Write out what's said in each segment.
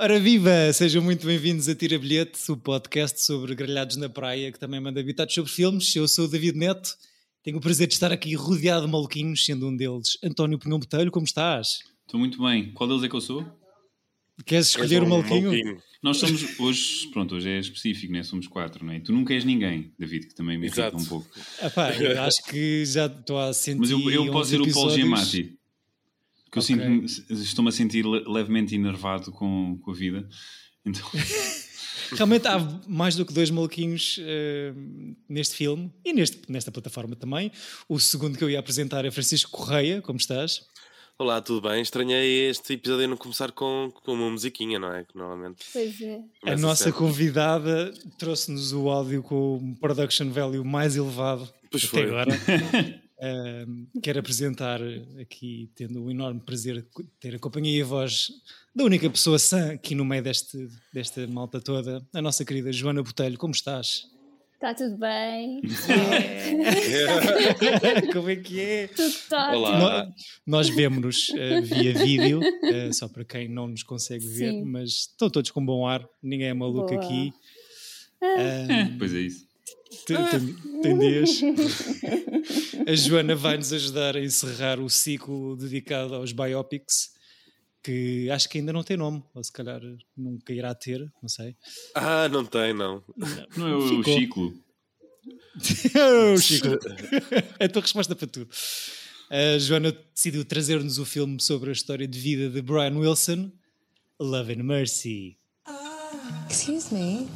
Ora viva! Sejam muito bem-vindos a Tira Bilhete, o podcast sobre grelhados na praia, que também manda habitados sobre filmes. Eu sou o David Neto, tenho o prazer de estar aqui rodeado de maluquinhos, sendo um deles António Pinhão Botelho. Como estás? Estou muito bem. Qual deles é que eu sou? Queres escolher o um maluquinho? maluquinho? Nós somos, hoje, pronto, hoje é específico, né? somos quatro, não é? Tu nunca és ninguém, David, que também me irrita um pouco. Epá, eu acho que já estou a sentir. Mas eu, eu posso ser episódios... o Paul Giamatti. Que okay. eu estou-me a sentir levemente enervado com, com a vida. Então... Realmente há mais do que dois maluquinhos uh, neste filme e neste, nesta plataforma também. O segundo que eu ia apresentar é Francisco Correia, como estás? Olá, tudo bem? Estranhei este episódio a não começar com, com uma musiquinha, não é? Que normalmente. Pois é. A nossa convidada trouxe-nos o áudio com o production value mais elevado pois até foi. agora. Uh, quero apresentar aqui, tendo o enorme prazer de ter a companhia e a voz da única pessoa sã aqui no meio deste, desta malta toda, a nossa querida Joana Botelho. Como estás? Está tudo bem? É. Como é que é? Tudo Olá. Nós, nós vemos-nos uh, via vídeo, uh, só para quem não nos consegue ver, Sim. mas estão todos com bom ar, ninguém é maluco Boa. aqui. Ah. pois é isso. Entendias? A Joana vai-nos ajudar a encerrar o ciclo dedicado aos biopics, que acho que ainda não tem nome, ou se calhar nunca irá ter, não sei. Ah, não tem, não. Não, é o Ficou. Ciclo. É o Chico. é a tua resposta para tudo. A Joana decidiu trazer-nos o filme sobre a história de vida de Brian Wilson, Love and Mercy. Excuse me.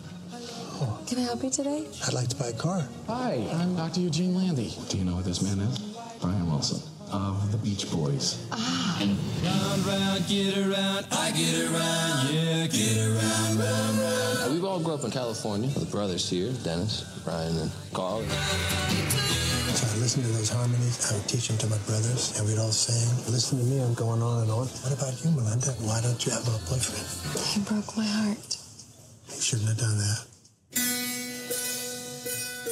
Can I help you today? I'd like to buy a car. Hi, I'm Dr. Eugene Landy. Do you know who this man is? Brian Wilson of the Beach Boys. Ah. Round, round, get around, I get around, yeah, get around, round, round. We've all grew up in California. The brothers here, Dennis, Brian, and Carl. So I listened to those harmonies. I would teach them to my brothers, and we'd all sing. Listen to me, I'm going on and on. What about you, Melinda? Why don't you have a boyfriend? He broke my heart. You shouldn't have done that.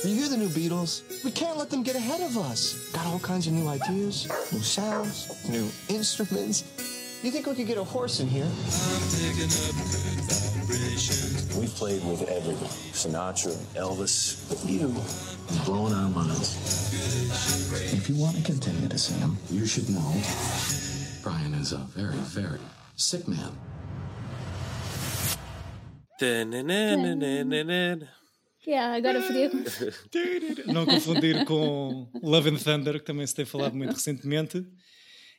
You hear the new Beatles? We can't let them get ahead of us. Got all kinds of new ideas, new sounds, new instruments. You think we could get a horse in here? I'm taking up the vibration. We played with everyone. Sinatra, Elvis, you, blowing our minds. If you want to continue to see him, you should know Brian is a very, very sick man. Yeah, agora podia. Não confundir com Love and Thunder, que também se tem falado muito recentemente.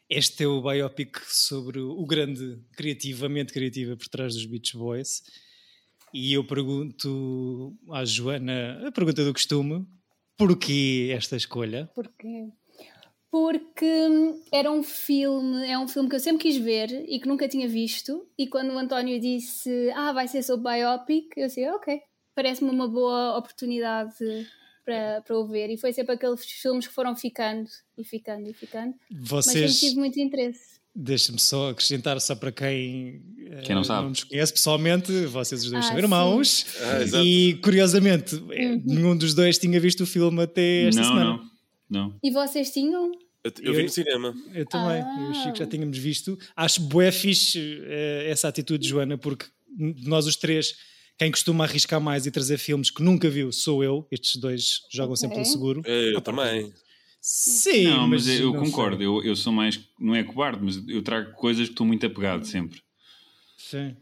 Este é o biopic sobre o grande criativamente criativa por trás dos Beach Boys. E eu pergunto à Joana a pergunta do costume: porquê esta escolha? Porquê? Porque era um filme, é um filme que eu sempre quis ver e que nunca tinha visto. E quando o António disse, ah, vai ser sobre biopic, eu disse, ok, parece-me uma boa oportunidade para, para o ver. E foi sempre aqueles filmes que foram ficando e ficando e ficando. Vocês... Mas sempre tive muito interesse. Deixa-me só acrescentar, só para quem, quem não, sabe. não nos conhece pessoalmente, vocês os dois ah, são irmãos. Ah, e curiosamente, uhum. nenhum dos dois tinha visto o filme até esta não, semana. Não, não. E vocês tinham? Eu, eu, vi no cinema. Eu também, ah. eu e o Chico já tínhamos visto. Acho bué fixe uh, essa atitude, Joana, porque nós os três, quem costuma arriscar mais e trazer filmes que nunca viu sou eu. Estes dois jogam okay. sempre pelo seguro. Eu, eu também. Sim, não, mas, mas eu concordo. Eu, eu sou mais, não é cobarde, mas eu trago coisas que estou muito apegado sempre. Sim.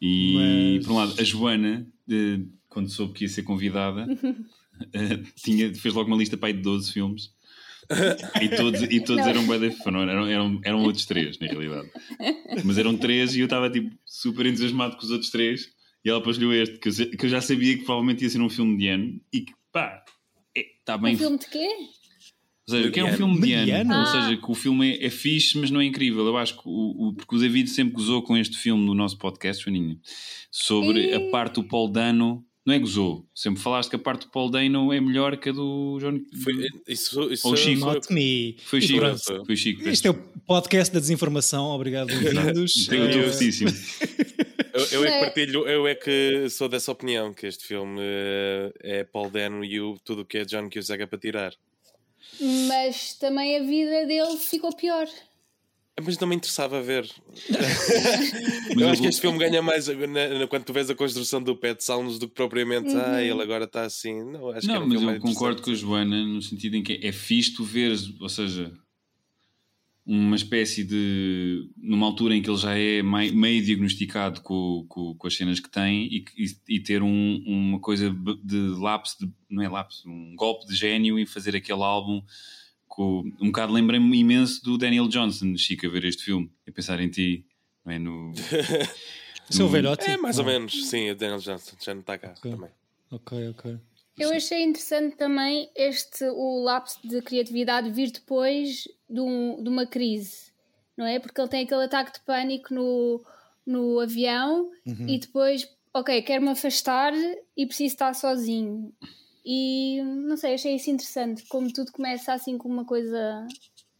E mas... por um lado, a Joana, de, quando soube que ia ser convidada, uh, tinha, fez logo uma lista para aí de 12 filmes e todos, e todos eram bem não, eram, eram, eram outros três, na realidade. Mas eram três e eu estava tipo super entusiasmado com os outros três. E ela depois lhe este, que eu, que eu já sabia que provavelmente ia ser um filme de ano e que pá, está é, bem. Um filme de quê? Ou seja, que é um filme de ano, ah. ou seja, que o filme é, é fixe, mas não é incrível. Eu acho que o, o, porque o David sempre gozou com este filme no nosso podcast, Joaninha, sobre e... a parte do Paul Dano não é gozou. Sempre falaste que a parte do Paul Dano é melhor que a do John. Foi, isso, isso Ou Chico. Not me. Foi Chico. Foi Chico. Este é o podcast da desinformação. Obrigado, bem-vindos. Tenho o teu fortíssimo. Eu, eu, é que partilho, eu é que sou dessa opinião que este filme é Paul Dano e o, tudo o que é John Cusack é para tirar. Mas também a vida dele ficou pior. Mas não me interessava ver. eu acho que este filme ganha mais na, quando tu vês a construção do Pet Sounds do que propriamente, uhum. ah, ele agora está assim. Não, acho não que mas eu concordo com a Joana no sentido em que é fixe tu veres, ou seja, uma espécie de. numa altura em que ele já é meio diagnosticado com, com, com as cenas que tem e, e, e ter um, uma coisa de lapso, de, não é lapso, um golpe de gênio em fazer aquele álbum. Com, um bocado lembrei-me imenso do Daniel Johnson, Chico, a ver este filme, a pensar em ti, não é? No. Seu velhote? É, mais ou menos, sim, o Daniel Johnson, já não está cá okay. também. Ok, ok. Eu achei interessante também este o lapso de criatividade vir depois de, um, de uma crise, não é? Porque ele tem aquele ataque de pânico no, no avião uhum. e depois, ok, quero-me afastar e preciso estar sozinho. E não sei, achei isso interessante, como tudo começa assim com uma coisa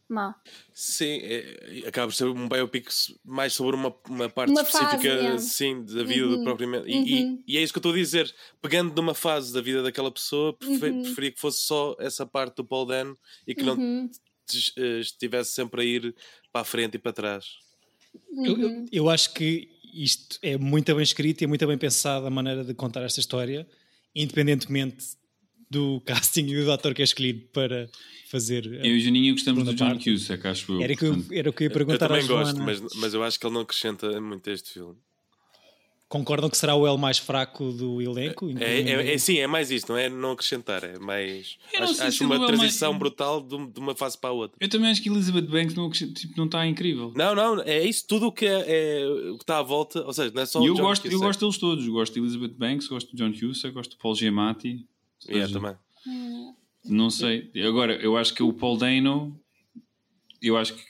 má. Sim, é, acaba por ser um biopic mais sobre uma, uma parte uma específica fase, é. sim, da vida uhum. do propriamente. E, uhum. e, e, é isso que eu estou a dizer. Pegando numa fase da vida daquela pessoa, prefer, uhum. preferia que fosse só essa parte do Paul Dano e que não uhum. eh, estivesse sempre a ir para a frente e para trás. Eu, eu, uhum. eu acho que isto é muito bem escrito e é muito bem pensado a maneira de contar esta história, independentemente do casting e do ator que é escolhido para fazer. Eu e o Juninho gostamos do John Cusack, acho eu. Era, que eu, era o que eu ia perguntar Eu também gosto, mas, mas eu acho que ele não acrescenta muito a este filme. Concordam que será o L mais fraco do elenco? É, é, é, sim, é mais isto, não é não acrescentar, é mais. Acho, acho uma transição mais... brutal de, de, uma fase para a outra. Eu também acho que Elizabeth Banks não, tipo, não está incrível. Não, não, é isso, tudo o que, é, é, o que está à volta, ou seja, não é só e eu John gosto, Cusack. Eu gosto deles todos, gosto de Elizabeth Banks, gosto de John Cusack, gosto de Paul Giamatti. Yeah, também. Não sei. Agora, eu acho que o Paul Dano, eu acho que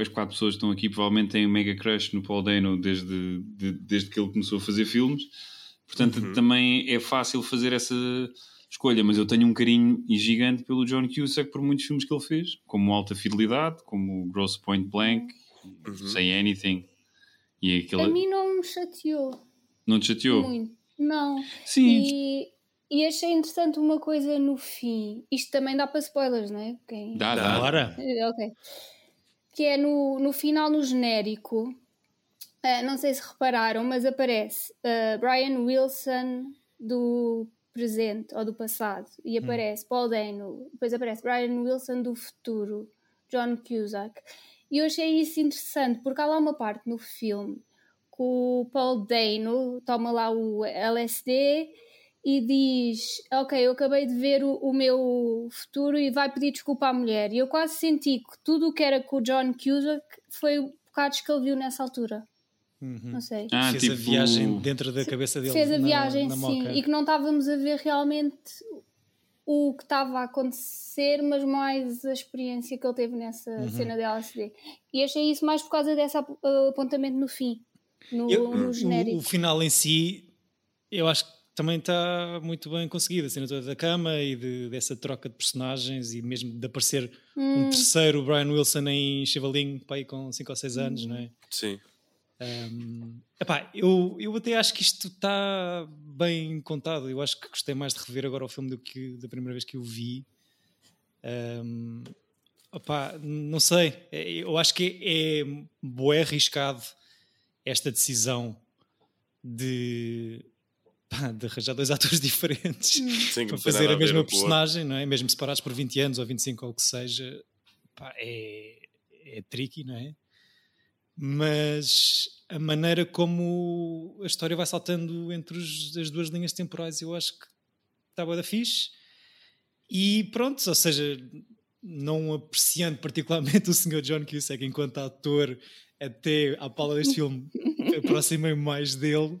as quatro pessoas que estão aqui provavelmente têm um mega crush no Paul Dano desde, de, desde que ele começou a fazer filmes. Portanto, uhum. também é fácil fazer essa escolha, mas eu tenho um carinho gigante pelo John Cusack por muitos filmes que ele fez, como Alta Fidelidade, como Gross Point Blank, uhum. Say Anything. E aquele... A mim não me chateou. Não te chateou? Muito. Não. Sim. E e achei interessante uma coisa no fim. Isto também dá para spoilers, não é? Quem... Dá, dá. Bora. Ok. Que é no, no final, no genérico. Uh, não sei se repararam, mas aparece uh, Brian Wilson do presente ou do passado e hum. aparece hum. Paul Dano, depois aparece Brian Wilson do futuro, John Cusack. E eu achei isso interessante porque há lá uma parte no filme que o Paul Dano toma lá o LSD e diz: Ok, eu acabei de ver o, o, meu futuro e vai pedir desculpa à mulher. E eu quase senti que tudo o que era com o John Cusack foi bocados que ele viu nessa altura. Uhum. Não sei. Ah, Fez tipo... a viagem dentro da cabeça dele. Fez a viagem, na, na sim. E que não estávamos a ver realmente o que estava a acontecer, mas mais a experiência que ele teve nessa uhum. cena de LSD. E achei isso mais por causa desse apontamento no fim, no, eu, no genérico. O, o final em si, eu acho que também está muito bem conseguida, a cena toda da cama e de, dessa troca de personagens e mesmo de aparecer hum. um terceiro Brian Wilson em Chavalinho para aí com 5 ou 6 anos, hum. não é? Sim. Um, epá, eu, eu até acho que isto está bem contado. Eu acho que gostei mais de rever agora o filme do que da primeira vez que o vi. Um, epá, não sei, é, eu acho que é, é bué arriscado esta decisão de pá, de arranjar dois atores diferentes. Sim, para fazer a, a mesma personagem, não é? mesmo separados por 20 anos ou 25 ou o que seja, pá, é, é tricky, não é? Mas a maneira como a história vai saltando entre os, as duas linhas temporais, eu acho que está boa da fixe. E pronto, ou seja, não apreciando particularmente o Sr. John Cusack enquanto ator, até à pala deste filme, aproximei mais dele.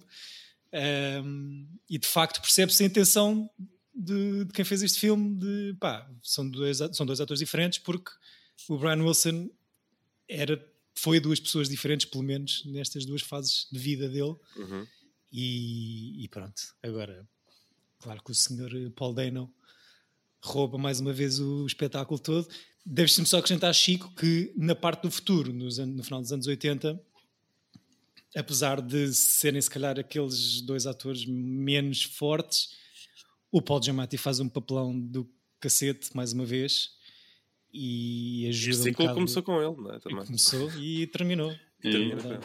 Um, e de facto percebe-se a intenção de, de, quem fez este filme de pá, são dois, são dois atores diferentes porque o Brian Wilson era, foi duas pessoas diferentes, pelo menos nestas duas fases de vida dele. Uhum. E, e, pronto, agora, claro que o senhor Paul Dano rouba mais uma vez o espetáculo todo. Deves-me só acrescentar, Chico, que na parte do futuro, nos, no final dos anos 80, apesar de serem se calhar aqueles dois atores menos fortes, o Paul Giamatti faz um papelão do cacete mais uma vez e ajuda este ciclo um bocado... começou com ele, não é? Também. Começou e terminou. E terminou.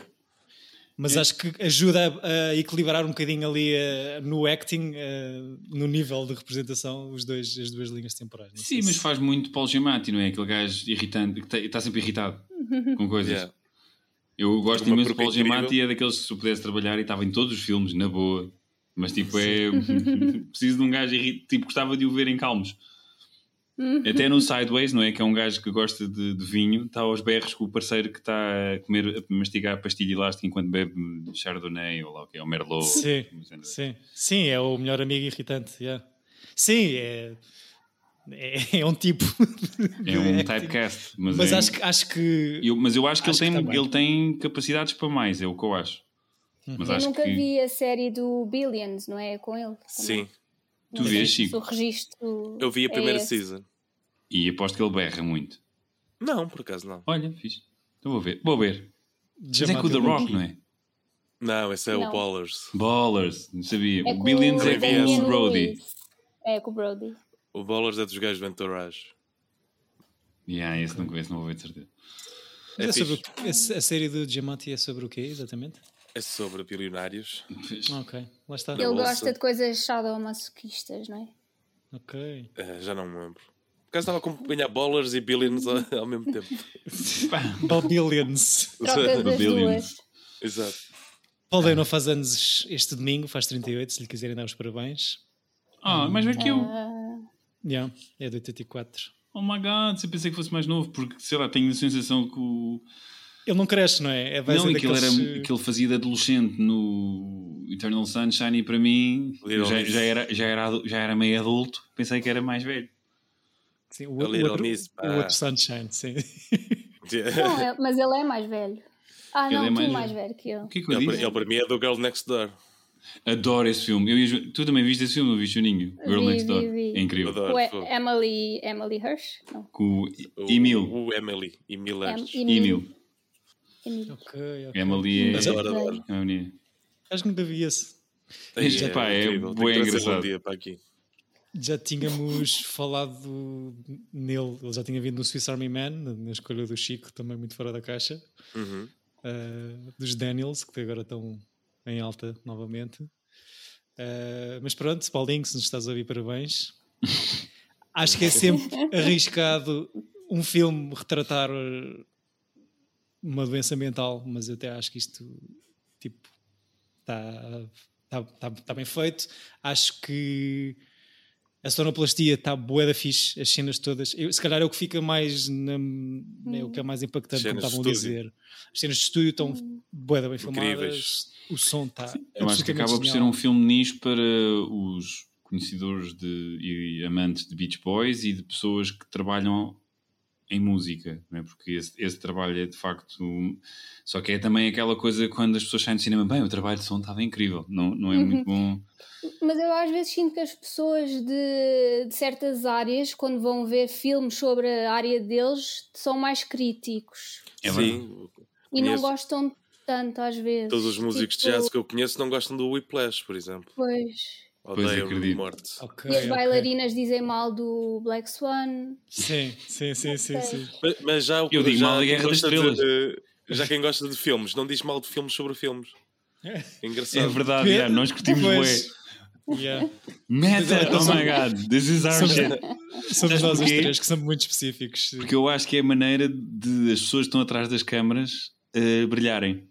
Mas é. acho que ajuda a, a, equilibrar um bocadinho ali uh, no acting, uh, no nível de representação, os dois, as duas linhas temporais. Sim, mas se... faz muito Paul Giamatti, não é? Aquele gajo irritante, que está tá sempre irritado com coisas. Yeah. Eu gosto imenso de Paul Giamatti e é daqueles que se eu pudesse trabalhar e estava em todos os filmes, na boa. Mas tipo, é. preciso de um gajo irritante. Tipo, gostava de o ver em calmos. Até no Sideways, não é? Que é um gajo que gosta de, de vinho, está aos berros com o parceiro que está a comer, a mastigar pastilha elástica enquanto bebe Chardonnay ou lá o que é, o Merlot. Sim, sim, sim, é o melhor amigo irritante. Yeah. Sim, é, é, é, um tipo. É um typecast. Mas, mas é, acho, acho que. Eu, mas eu acho que, acho ele, tem, ele tem capacidades para mais, é o que eu acho. Mas eu acho nunca que... vi a série do Billions, não é? Com ele. Também. Sim. Tu vês, Chico? O registro eu vi a primeira é season. E aposto que ele berra muito. Não, por acaso não. Olha, fiz. Então vou ver. Vou ver. Mas é com o The Rock, não é? Não, esse é não. o Ballers. Ballers, não sabia. É o Billions é com o Brody. É com o Brody. O Ballers é dos gajos do Entourage. Yeah, esse não conheço, não vou ver de certeza. É, é sobre, a série do Giamatti é sobre o quê, exatamente? É sobre bilionários. Ok, lá está. Ele gosta de coisas sadomasoquistas, não é? Ok. Uh, já não me lembro. Por acaso estava a acompanhar Ballers e Billions ao, ao mesmo tempo. Billions. Das duas. Exato. Paul Dano faz anos este domingo, faz 38, se lhe quiserem dar os parabéns. Ah, oh, mais velho que eu. Yeah, é de 84. Oh my god, eu pensei que fosse mais novo, porque sei lá, tenho a sensação que o ele não cresce, não é? é não, aquilo, daqueles... era, aquilo fazia de adolescente no Eternal Sunshine e para mim já, já, era, já, era, já era meio adulto, pensei que era mais velho. Sim, o, o, outro, Miss, o outro Sunshine, sim. não, é, mas ele é mais velho. Ah, não, ele é mais, mais velho que eu. O que é que eu ele, ele para mim é do Girl Next Door. Adoro esse filme. Eu, tu também viste esse filme, não viste, Juninho? Girl vi, Next Door. É incrível. Adoro, o Emily, Emily Hirsch? Não. Com o Emil. O, o Emily. Emil Hirsch. Emil. Emílio. Ok, ok. Emily é. Adoro, adoro. Acho que nunca vi esse. Este, é, pá, é bem engraçado. Um para aqui. Já tínhamos falado nele, ele já tinha vindo no Swiss Army Man, na escolha do Chico, também muito fora da caixa. Uhum. Uh, dos Daniels, que agora estão em alta novamente. Uh, mas pronto, Paulinho, se nos estás a ouvir, parabéns. Acho que é sempre arriscado um filme retratar uma doença mental, mas eu até acho que isto tipo está tá, tá, tá bem feito. Acho que a sonoplastia está boa da fixe, as cenas todas. Eu, se calhar é o que fica mais na, hum. é o que é mais impactante, como estavam a dizer. As cenas de estúdio estão hum. boa da bem filmadas, o som está. Eu acho que acaba genial. por ser um filme nicho para os conhecedores de, e amantes de Beach Boys e de pessoas que trabalham em música, não é? porque esse, esse, trabalho é de facto. Só que é também aquela coisa quando as pessoas saem do cinema, bem, o trabalho de som estava incrível, não, não é uhum. muito bom. Mas eu às vezes sinto que as pessoas de, de, certas áreas, quando vão ver filmes sobre a área deles, são mais críticos. É Sim. E não gostam tanto às vezes. Todos os músicos tipo... de jazz que eu conheço não gostam do Whiplash, por exemplo. Pois. Pois acredito. Morte. Okay, e as bailarinas okay. dizem mal do Black Swan. Sim, sim, sim, sim, sim. Mas, mas já o Eu digo já mal da Guerra das Estrelas. De, já quem gosta de filmes, não diz mal de filmes sobre filmes. É engraçado. É verdade, yeah, nós curtimos bué. Yeah. Meta, oh my god, this is our somos, shit. Somos nós os três que somos muito específicos. Porque eu acho que é a maneira de as pessoas que estão atrás das câmaras uh, brilharem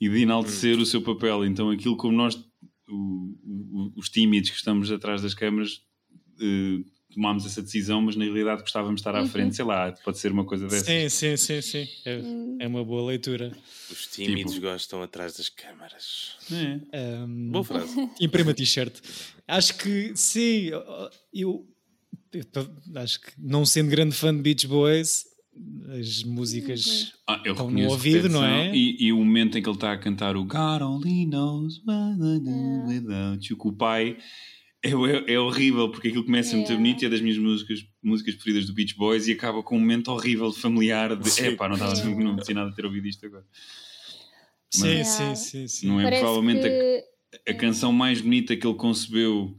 e de enaltecer hum. o seu papel. Então, aquilo como nós o, os tímidos que estamos atrás das câmaras uh, tomámos essa decisão, mas na realidade gostávamos de estar à uhum. frente, sei lá, pode ser uma coisa dessas. Sim, sim, sim, sim. É, é uma boa leitura. Os tímidos tipo... gostam atrás das câmaras. É. Um... Boa frase. Imprima t-shirt. Acho que sim, eu, eu, acho que não sendo grande fã de Beach Boys, as músicas uhum. ah, eu estão no ouvido, não é? E, e, o momento em que ele está a cantar o God only knows what I do without you, que o pai é, é, é, horrível porque aquilo começa muito bonito e é das minhas músicas, músicas preferidas do Beach Boys e acaba com um momento horrível familiar de epá, não estava yeah. não nada a ter ouvido isto agora. Sim, Mas, sim, sim, sim, Não é Parece provavelmente que... a, a, canção mais bonita que ele concebeu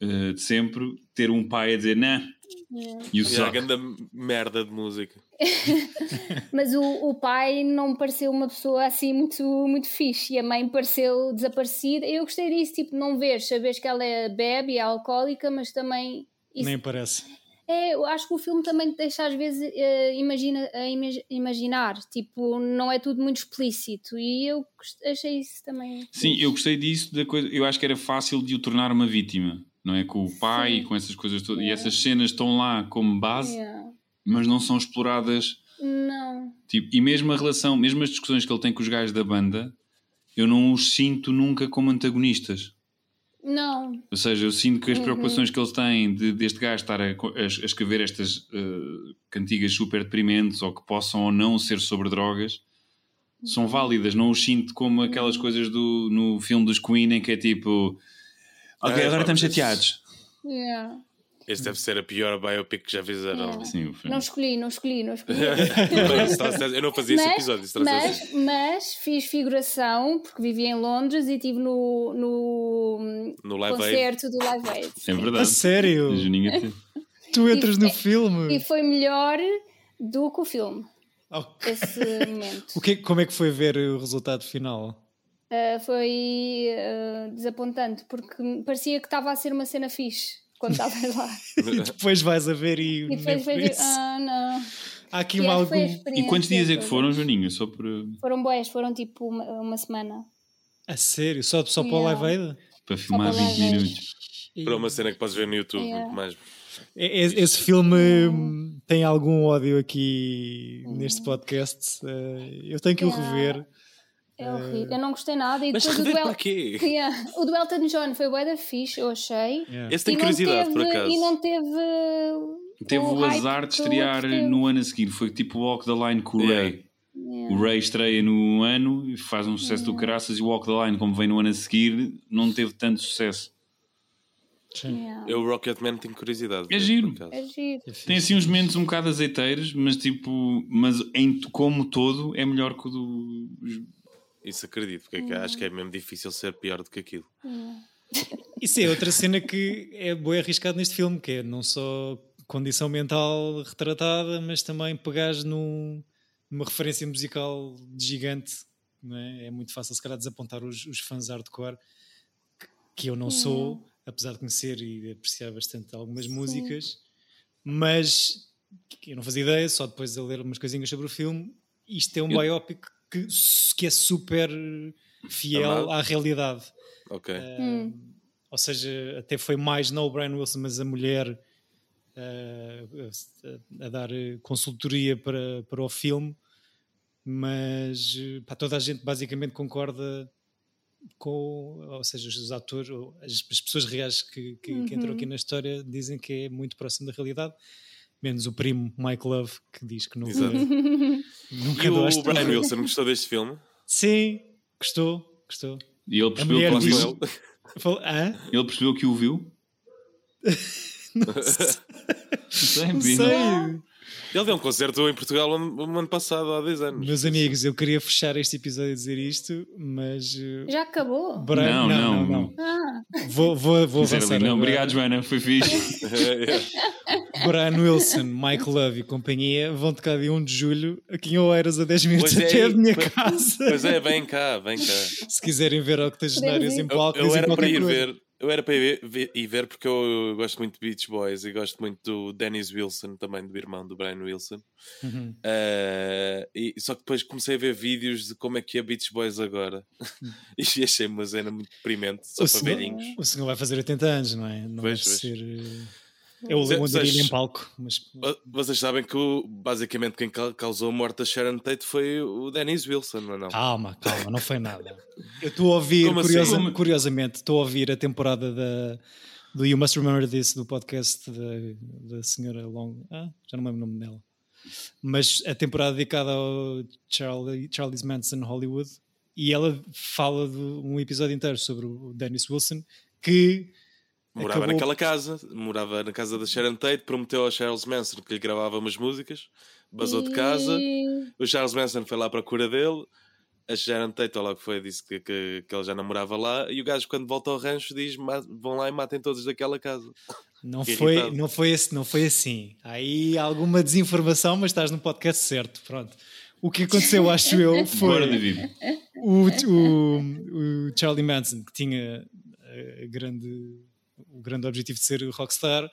uh, de sempre ter um pai a dizer, nah, Yeah. E o yeah, grande merda de música. Mas o, o pai não me pareceu uma pessoa assim muito, muito fixe e a mãe pareceu desaparecida. Eu gostei disso, tipo, não ver, sabes que ela é bebe e é alcoólica, mas também. Isso... Nem parece. É, eu acho que o filme também te deixa às vezes uh, imagina, uh, imaginar, tipo, não é tudo muito explícito e eu achei isso também. Sim, eu gostei disso, da coisa, eu acho que era fácil de o tornar uma vítima, não é? Com o pai Sim. e com essas coisas todas, yeah. e essas cenas estão lá como base, yeah. mas não são exploradas. Não. Tipo, e mesmo a relação, mesmo as discussões que ele tem com os gajos da banda, eu não os sinto nunca como antagonistas. Não. Ou seja, eu sinto que as uhum. preocupações uhum. que eles têm de, deste gajo estar a, a, a escrever estas uh, cantigas super deprimentes ou que possam ou não ser sobre drogas são uhum. válidas. Não os sinto como aquelas uhum. coisas do, no filme dos Queen em que é tipo. Ok, agora estamos chateados. Yeah. Esse deve ser a pior biopic que já fizeram. Sim, não escolhi, não escolhi, não escolhi. eu não fazia mas, esse episódio. Mas, mas, fiz figuração, porque vivia em Londres e estive no, no, no live concerto Aid. do Live Aid. É verdade. A sério? tu entras e, no filme. E foi melhor do que o filme. Okay. Esse momento. o que, como é que foi ver o resultado final? Uh, foi uh, desapontante, porque parecia que estava a ser uma cena fixe quando estavas lá. e depois vais a ver e. E depois vais ah, não. Há aqui uma algum. E quantos dias é que foram, Joaninha? Só por... Foram boés, foram tipo uma, uma semana. A sério? Só, só yeah. para o Live Aid? Para filmar 20 minutos. Para uma cena que podes ver no YouTube, yeah. mais. Esse filme hum. tem algum ódio aqui neste podcast. Eh, eu tenho que yeah. o rever. É horrível. Eu não gostei nada. E Mas depois o duelo. quê? Yeah. O do Elton John foi bué da fixe, eu achei. Yeah. Esse tem curiosidade, teve, por acaso. E não teve. Teve o, o azar de estrear no ano a seguir. Foi tipo Walk the Line com o yeah. Ray. Yeah. O Ray estreia no ano e faz um sucesso do caraças. E o Walk the Line, como vem no ano a seguir, não teve tanto sucesso. Eu, o Rocketman, tenho curiosidade. É giro. É giro. Tem assim uns momentos um bocado azeiteiros, mas tipo, mas em, como todo é melhor que o do isso acredito, porque hum. acho que é mesmo difícil ser pior do que aquilo. Hum. Isso é outra cena que é bem arriscado neste filme, que é não só condição mental retratada, mas também pegares num, numa referência musical gigante. Não é? é muito fácil, se calhar, desapontar os, os fãs hardcore, que eu não sou, hum. apesar de conhecer e apreciar bastante algumas Sim. músicas, mas eu não fazia ideia, só depois de ler umas coisinhas sobre o filme. Isto é um eu... biopic que, que é super fiel à realidade. Ok. Uh, hum. Ou seja, até foi mais não o Brian Wilson, mas a mulher uh, a, a, dar consultoria para, para o filme. Mas para toda a gente basicamente concorda com, ou seja, os atores, as, as pessoas reais que, que, uhum. que, entram aqui na história dizem que é muito próximo da realidade, menos o primo Mike Love que diz que não. Exato. Nunca e o Brian Wilson gostou deste filme? Sim, gostou, gostou. E ele percebeu que diz... ele. Falou, ele percebeu que o viu? não sei. Não sei. Ele deu um concerto em Portugal no ano passado, há 10 anos. Meus amigos, eu queria fechar este episódio e dizer isto, mas. Eh, Já acabou? Brian... Não, não, não. não. Ah. Vou, vou, vou avançar. Não, obrigado, Joana, foi fixe. Brian Wilson, Mike Love e companhia vão tocar dia 1 de julho aqui em Oeiras a 10 minutos pois até é, a minha pois, casa. Pois é, vem cá, vem cá. Se quiserem ver octogenários em palco, eu, eu era para ir coisa. ver eu era para ir ver, ir ver, porque eu gosto muito de Beach Boys e gosto muito do Dennis Wilson, também do irmão do Brian Wilson. Uhum. Uh, e, só que depois comecei a ver vídeos de como é que é Beach Boys agora. Uhum. e achei uma cena muito deprimente, só o para senhor, velhinhos. O senhor vai fazer 80 anos, não é? Não vai ser. Eh, é o Lemondarilho em palco. Mas... Vocês sabem que basicamente quem causou a morte da Sharon Tate foi o Dennis Wilson, não é? Não? Calma, calma, não foi nada. Eu estou a ouvir, curiosa, assim? curiosamente, estou a ouvir a temporada da, do You Must Remember This do podcast da, da senhora Long. Ah, já não lembro o nome dela. Mas a temporada dedicada ao Charlie, Charles Manson Hollywood e ela fala de um episódio inteiro sobre o Dennis Wilson que Morava Acabou... naquela casa, morava na casa da Sharon Tate, prometeu ao Charles Manson que lhe gravava umas músicas, basou de casa. O Charles Manson foi lá para a cura dele, a Sharon Tate, logo foi, disse que, que, que ele já namorava lá, e o gajo, quando volta ao rancho, diz: vão lá e matem todos daquela casa. Não foi, não, foi esse, não foi assim. Aí alguma desinformação, mas estás no podcast certo. Pronto. O que aconteceu, acho eu, foi o, o, o Charlie Manson, que tinha a grande, o grande objetivo de ser rockstar,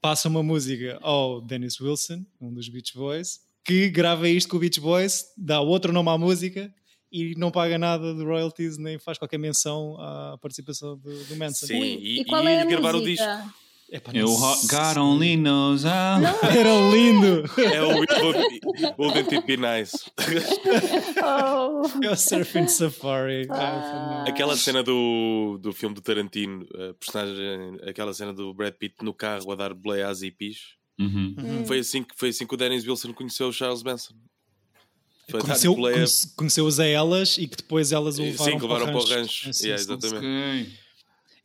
passa uma música ao Dennis Wilson, um dos Beach Boys, que grava isto com o Beach Boys, dá outro nome à música e não paga nada de royalties nem faz qualquer menção à participação do, do Manson. Sim, e, e, qual é a gravar música? o disco. Epa, é o God Only Knows how. Era lindo! É o Wouldn't It Be Nice. Oh. É o Surfing Safari. Ah. Aquela cena do, do filme do Tarantino, a personagem, aquela cena do Brad Pitt no carro a dar boleia às hippies. Uhum. Uhum. Foi, assim que, foi assim que o Dennis Wilson conheceu o Charles Manson. Foi conheceu, conheceu-as a elas e que depois elas o levaram, Sim, que levaram para o rancho. Yeah, exatamente. Okay.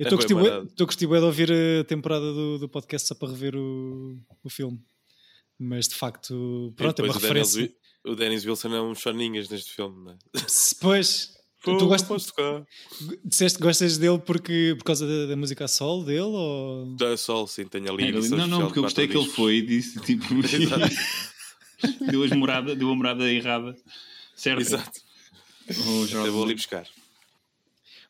Eu estou é gostando de ouvir a temporada do, do podcast só para rever o, o filme. Mas de facto, pronto, é uma referência. o Dennis Wilson é um choninhas neste filme, não é? Pois, Pô, tu gostas, disseste que gostas dele porque, por causa da, da música Sol dele? Ou... Da Sol, sim, tenho ali. É, não, não, porque eu gostei que ele foi e disse tipo. deu, as morada, deu a morada errada. Certo? Exato. Oh, eu vou ali buscar.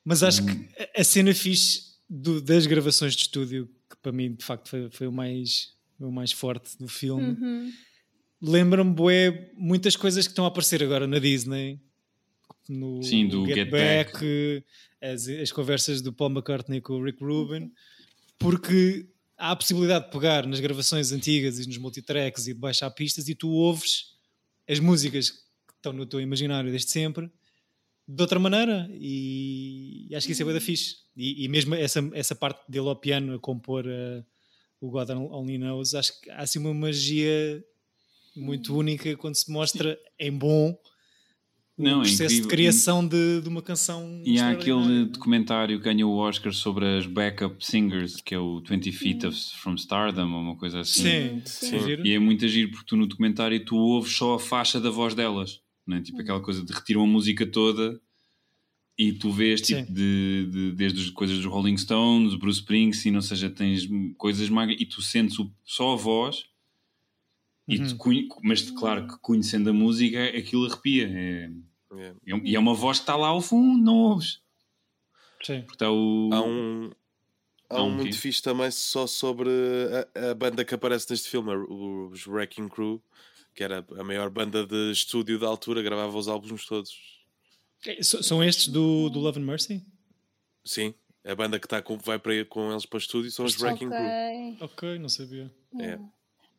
Mas acho que a cena fixe do, das gravações de estúdio, que para mim de facto foi, foi o, mais, o mais forte do filme, uhum. lembra-me bué, muitas coisas que estão a aparecer agora na Disney. No Sim, do Get, Get Back, Back. as, as, conversas do Paul McCartney com o Rick Rubin, porque há a possibilidade de pegar nas gravações antigas e nos multitracks e de baixar pistas e tu ouves as músicas que estão no teu imaginário desde sempre de outra maneira e acho que isso é bem da fixe. E, e, mesmo essa, essa parte dele ao piano a compor uh, o God Only Knows acho que há assim uma magia muito única quando se mostra em bom não, o é processo é de criação de, de, uma canção e há aquele documentário que ganhou o Oscar sobre as backup singers que é o 20 Feet of, from Stardom ou uma coisa assim. Sim, sim. sim. e é muito agir porque tu no documentário tu ouves só a faixa da voz delas né? tipo aquela coisa de retiram a música toda e tu vês tipo de, de, desde as coisas dos Rolling Stones, Bruce Springsteen, ou seja, tens coisas magras e tu sentes o, só a voz, uhum. e tu, mas claro que conhecendo a música aquilo arrepia. É, é, e é uma voz que está lá ao fundo, não ouves. Sim. Porque o... Há um, há um, muito fixe também só sobre a, a, banda que aparece neste filme, os Wrecking Crew, que era a maior banda de estúdio da altura, gravava os álbuns todos. É, são estes do, do Love and Mercy? Sim, a banda que tá com, vai para, com eles para o estúdio são os Wrecking okay. Crew. Ok, não sabia. É.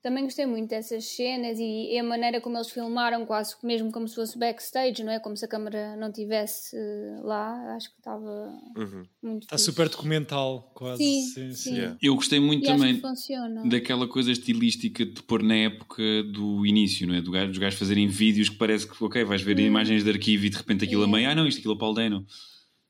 Também gostei muito dessas cenas e, e, a maneira como eles filmaram, quase mesmo como se fosse backstage, não é? Como se a câmera não tivesse uh, lá. Acho que estava uhum. muito. Está super documental, quase. Sim, sim. sim. Yeah. Eu gostei muito e também daquela coisa estilística de pôr na época do início, não é? Do gajo, dos gajos fazerem vídeos que parece que, ok, vais ver hum. imagens de arquivo e de repente aquilo yeah. a meio, ah não, isto aquilo é Paul Dano.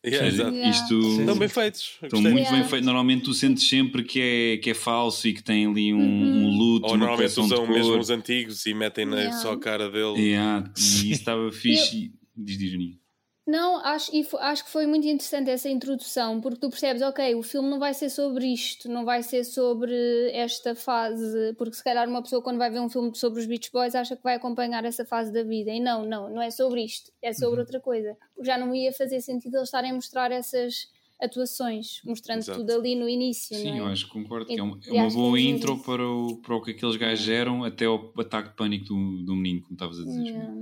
Yeah, yeah. Isto estão bem feitos. Estão muito yeah. bem feitos. Normalmente tu sentes sempre que é, que é falso e que tem ali um, uhum. um Ou normalmente usam mesmo os antigos e metem yeah. só a cara dele. Yeah. E isso estava fixe. Diz, diz, Juninho. Não, acho, acho que foi muito interessante essa introdução, porque tu percebes, ok, o filme não vai ser sobre isto, não vai ser sobre esta fase, porque se calhar uma pessoa quando vai ver um filme sobre os Beach Boys acha que vai acompanhar essa fase da vida, e não, não, não é sobre isto, é sobre uhum. outra coisa. Já não ia fazer sentido eles estarem a mostrar essas atuações, mostrando Exato. tudo ali no início. Sim, é? eu acho que concordo que é uma, é uma boa é intro para o, para o que aqueles gajos eram até o ataque de pânico do, do menino, como estavas a dizer. Yeah.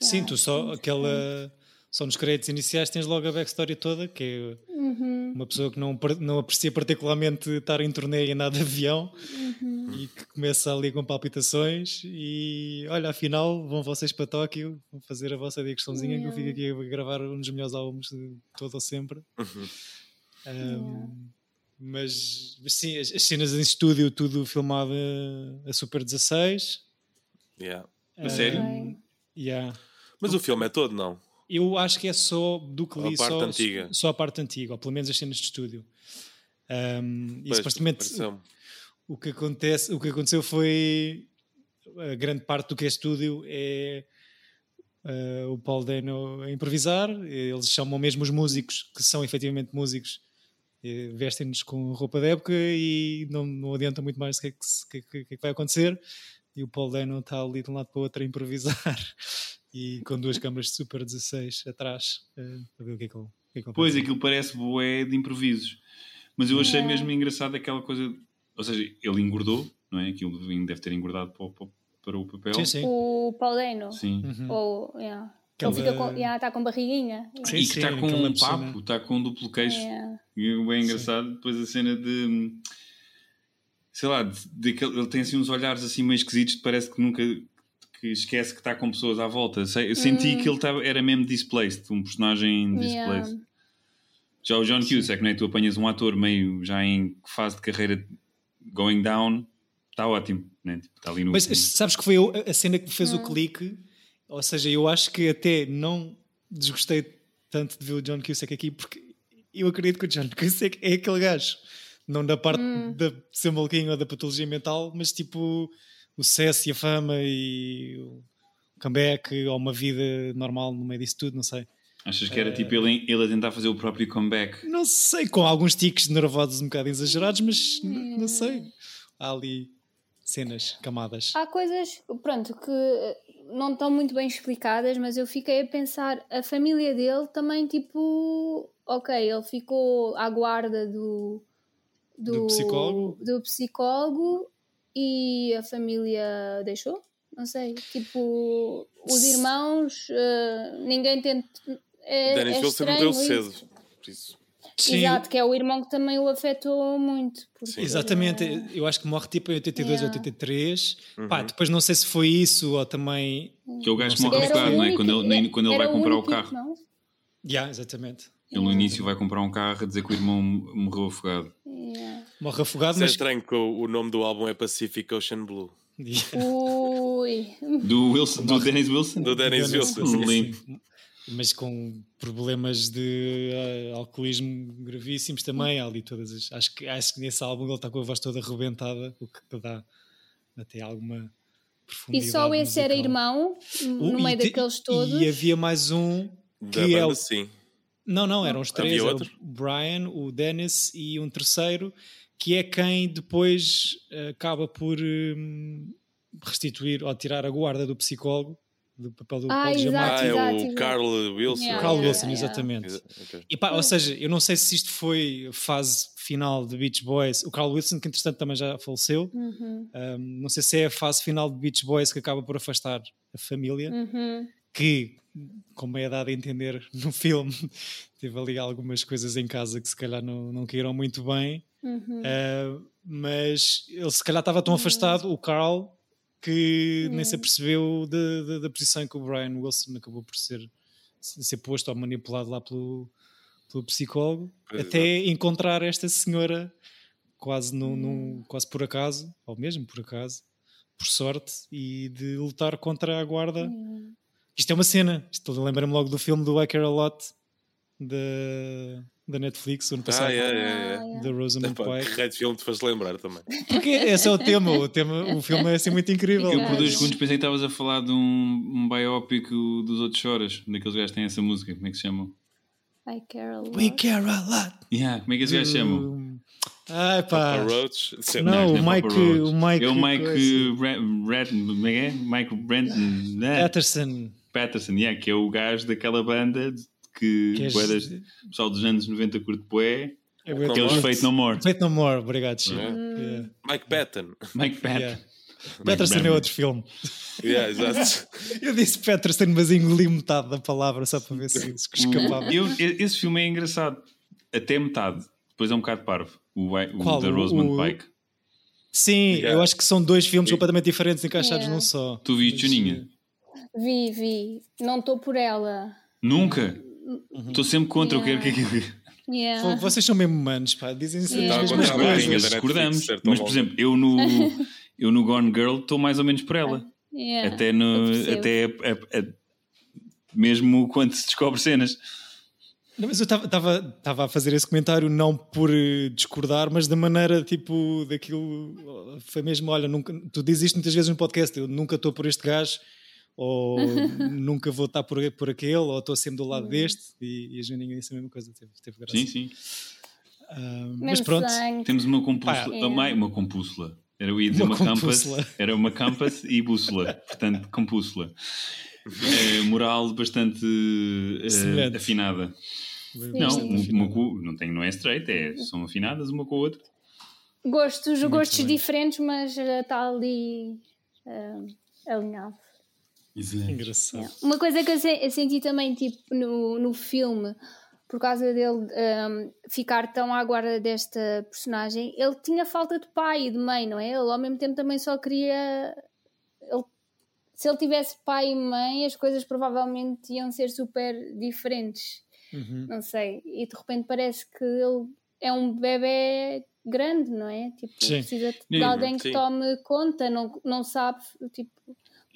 Sim, tu só aquela só nos créditos iniciais tens logo a backstory toda, que é uhum. uma pessoa que não, não aprecia particularmente estar em torneio e andar de avião uhum. e que começa ali com palpitações e olha, afinal vão vocês para Tóquio, vão fazer a vossa digressãozinha yeah. que eu fico aqui a gravar um dos melhores álbuns de todo ou sempre. Uhum. Um, yeah. mas, sim, as, as, cenas em estúdio, tudo filmado a, a Super 16. Yeah. Um, sério? Yeah. Mas o filme é todo, não? Eu acho que é só do que li, só, antiga. só a parte antiga, ou pelo menos as cenas de estúdio. Um, e supostamente o que, acontece, o que aconteceu foi a grande parte do que é estúdio é uh, o Paul Dano a improvisar. Eles chamam mesmo os músicos, que são efetivamente músicos, vestem-nos com roupa de época e não, não adianta muito mais o que, é que, que, que, é que vai acontecer. E o Paul Dano está ali de um lado para o outro a improvisar e com duas câmaras de Super 16 atrás uh, a ver o que é que ele. Que é que ele pois, aquilo parece boé de improvisos. Mas eu achei mesmo engraçado aquela coisa. Ou seja, ele engordou, não é? Aquilo deve ter engordado para, para, para o papel. Sim, sim. O Paulino. Sim. Uhum. Ou, yeah. Ele fica com, yeah, está com barriguinha. Sim, e que está com um papo, está com um duplo queixo. Yeah. E é bem engraçado. Sim. Depois a cena de. Sei lá, de, de, ele tem assim uns olhares assim meio esquisitos, parece que nunca. Que esquece que está com pessoas à volta. Eu senti hum. que ele estava, era mesmo displaced, um personagem displaced. Yeah. Já o John Cusack, não é? Tu apanhas um ator meio já em fase de carreira going down, está ótimo, né? Tipo, está ali no. Mas sabes que foi a cena que fez hum. o clique? Ou seja, eu acho que até não desgostei tanto de ver o John Cusack aqui, porque eu acredito que o John Cusack é aquele gajo. Não da parte hum. de ser maluquinho ou da patologia mental, mas tipo o sucesso e a fama e o comeback ou uma vida normal no meio disso tudo, não sei. Achas que era uh, tipo ele, ele a tentar fazer o próprio comeback? Não sei, com alguns tiques nervosos um bocado exagerados, mas não sei. Há ali cenas, camadas. Há coisas, pronto, que não estão muito bem explicadas, mas eu fiquei a pensar, a família dele também, tipo, ok, ele ficou à guarda do, do, do psicólogo. do psicólogo e a família deixou? Não sei, tipo, os irmãos, uh, ninguém tenta é, Dennis é Wilson morreu cedo, por isso. Sim. Exato, que é o irmão que também o afetou muito. Exatamente, eu acho que morre tipo em 82, yeah. 83. Uhum. Pá, depois não sei se foi isso ou também. Que é o gajo que morre afogado, não é? Quando ele, nem, quando ele vai comprar o, carro. Yeah, exatamente. Ele no início vai comprar um carro a dizer que o irmão morreu afogado. Morre afogado, Isso é mas. É estranho que o, o nome do álbum é Pacific Ocean Blue. Yeah. Ui. Do, Wilson, do Dennis Wilson? Do Dennis Wilson. Limpo mas com problemas de uh, alcoolismo gravíssimos também. Há ali todas as, acho, que, acho que nesse álbum ele está com a voz toda arrebentada, o que dá até alguma profundidade. E só esse musical. era irmão, no meio daqueles todos. E havia mais um que da é banda, o... sim. Não, não, eram os três: o Brian, o Dennis e um terceiro, que é quem depois uh, acaba por um, restituir ou tirar a guarda do psicólogo do papel do ah, Paul Giamatti. Ah, é o Carl Wilson. Yeah, Carl Wilson, yeah, exatamente. Okay. E pá, ou seja, eu não sei se isto foi fase final de Beach Boys. O Carl Wilson, que entretanto também já faleceu. Uhum. Um, não sei se é a fase final de Beach Boys que acaba por afastar a família. Uhum. Que, como é dado a entender no filme, teve ali algumas coisas em casa que se calhar não, não caíram muito bem. Uhum. Uh, mas ele se calhar estava tão uhum. afastado, o Carl, que nem se hum. apercebeu da, da, da, posição que o Brian Wilson acabou por ser, ser posto ou manipulado lá pelo, pelo psicólogo, pois até é. encontrar esta senhora quase, no, no, hum. quase por acaso, ou mesmo por acaso, por sorte, e de lutar contra a guarda. Isto é uma cena, lembra-me logo do filme do I Care A Lot da, da Netflix, ano passado, ah, yeah, yeah, yeah. da Rosamund Pike. Que de filme te faz lembrar também. Porque esse é o tema, o, tema, o filme é assim muito incrível. Eu por dois segundos pensei que estavas a falar de um, um biopic dos outros choras, daqueles gajos que têm essa música, como é que se chamam? I care a lot. We care a lot. Yeah, como é que esses gajos chamam? Ai pá. Roach. Não, o Mike, o Mike. É o Mike como é Mike Brent. Patterson. Patterson, yeah, que é o gajo daquela banda que, que és... o pessoal dos anos 90 curte poé. É Aqueles Fate No More. Fate No More, obrigado, Chico. Yeah. Yeah. Mike Patton. Mike Patton. Yeah. Patterson é outro filme. Yeah, exato. eu disse Patterson, mas engoli metade da palavra só para ver se, escapava. Eu, esse filme é engraçado, até metade. Depois é um bocado parvo. O, o Qual? da Rosamund o... Pike. Sim, yeah. eu acho que são dois filmes completamente diferentes encaixados num só. Tu viste, Juninha? Vi, vi. Não estou por ela. Nunca? Estou uhum. sempre contra yeah. o que é que Yeah. Vocês são mesmo humanos, pá. Dizem-se yeah. as mesmas coisas. discordamos. Mas, por exemplo, eu no, eu no Gone Girl estou mais ou menos por ela. Yeah. Até, no, até a, a, a, mesmo quando se descobre cenas. Não, mas eu estava a fazer esse comentário não por eh, discordar, mas da maneira tipo daquilo. Foi mesmo, olha, nunca, tu dizes isto muitas vezes no podcast, eu nunca estou por este gajo ou nunca vou estar por, por aquele, ou estou sempre do lado hum. deste, e, e a Joaninha disse a mesma coisa, teve, teve graça. Sim, sim. Uh, mas pronto. Sangue. Temos uma compúsula, é. uma compúsula. Era o ia dizer uma, uma campus, era uma campus e bússola, portanto, compúsula. É, moral bastante uh, afinada. Sim. Não, uma, uma, não, tem, não é straight, é, são afinadas uma com a outra. Gostos, Muito gostos bem. diferentes, mas está ali uh, alinhado. Engraçado. É. Uma coisa que eu, se, eu, senti também tipo, no, no filme, por causa dele um, ficar tão à guarda desta personagem, ele tinha falta de pai e de mãe, não é? Ele ao mesmo tempo também só queria. Ele, se ele tivesse pai e mãe, as coisas provavelmente iam ser super diferentes. Uhum. Não sei. E de repente parece que ele é um bebê grande, não é? Tipo, Sim. precisa de alguém que Sim. tome conta, não, não sabe, tipo...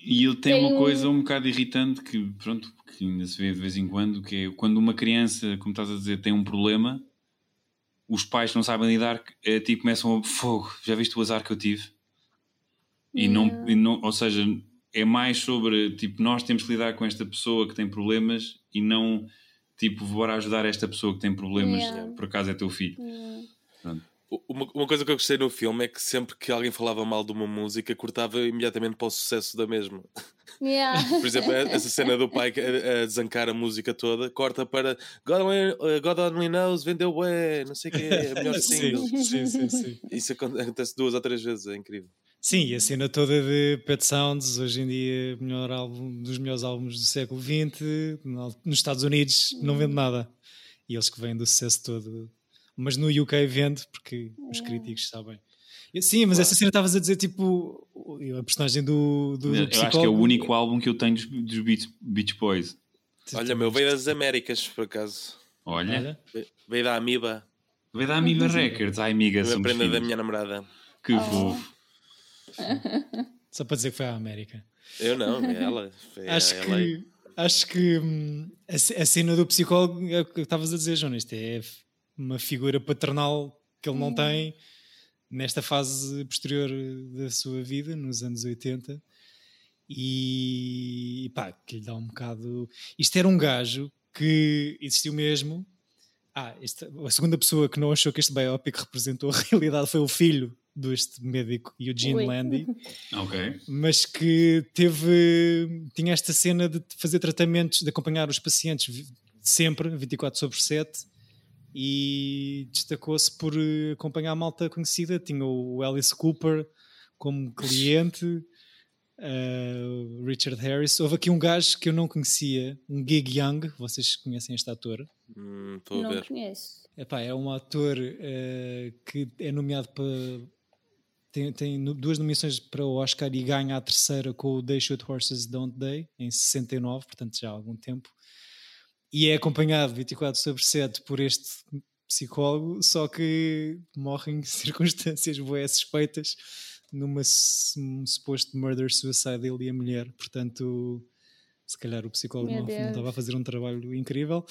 E ele tem, tem uma coisa um bocado irritante que, pronto, que ainda se vê de vez em quando, que é quando uma criança, como estás a dizer, tem um problema, os pais não sabem lidar, é, tipo, começam a fogo, já viste o azar que eu tive? E, não, e não, ou seja, é mais sobre, tipo, nós temos que lidar com esta pessoa que tem problemas e não, tipo, bora ajudar esta pessoa que tem problemas, yeah. por acaso é teu filho. Yeah. Uma, uma, coisa que eu gostei no filme é que sempre que alguém falava mal de uma música, cortava imediatamente para o sucesso da mesma. Yeah. Por exemplo, essa cena do pai a, a desancar a música toda, corta para God Only, uh, God Only Knows, vendeu ué, não sei o que, é a melhor single. Sim, sim, sim, Isso acontece duas ou três vezes, é incrível. Sim, e a cena toda de Pet Sounds, hoje em dia, melhor álbum, dos melhores álbuns do século XX, nos Estados Unidos não vende nada. E eles que vêm do sucesso todo mas no UK vende porque os críticos sabem. Sim, mas claro. essa cena estavas a dizer tipo a personagem do, do, do Eu acho que é o único álbum que eu tenho dos, dos Beach, Beach Boys. Olha, meu, veio das Américas, por acaso. Olha. Veio da Amiba. Veio da Amiba Records, ai amiga. A prenda da minha namorada. Que oh. fofo. Só para dizer que foi à América. Eu não, é ela. Foi acho, que, acho que hum, a, a, cena do psicólogo é o que estavas a dizer, João. Isto é uma figura paternal que ele não hum. tem nesta fase posterior da sua vida, nos anos 80, e pá, que lhe dá um bocado. Isto era um gajo que existiu mesmo. Ah, esta, a segunda pessoa que não achou que este biopic representou a realidade foi o filho deste médico, Eugene Oi. Landy, okay. mas que teve. tinha esta cena de fazer tratamentos, de acompanhar os pacientes sempre, 24 sobre 7 e destacou-se por eh, acompanhar a malta conhecida. Tinha o Alice Cooper como cliente, uh, Richard Harris. Houve aqui um gajo que eu não conhecia, um Gig Young. Vocês conhecem este ator? Hum, não ver. conheço. Epá, é um ator uh, que é nomeado para. Tem, tem, duas nomeações para o Oscar e ganha a terceira com o They Shoot Horses Don't They, em 69, portanto já há algum tempo e é acompanhado 24 sobre 7 por este psicólogo, só que morre em circunstâncias boas suspeitas numa um suposto murder-suicide ele e a mulher, portanto se calhar o psicólogo não, não, estava a fazer um trabalho incrível.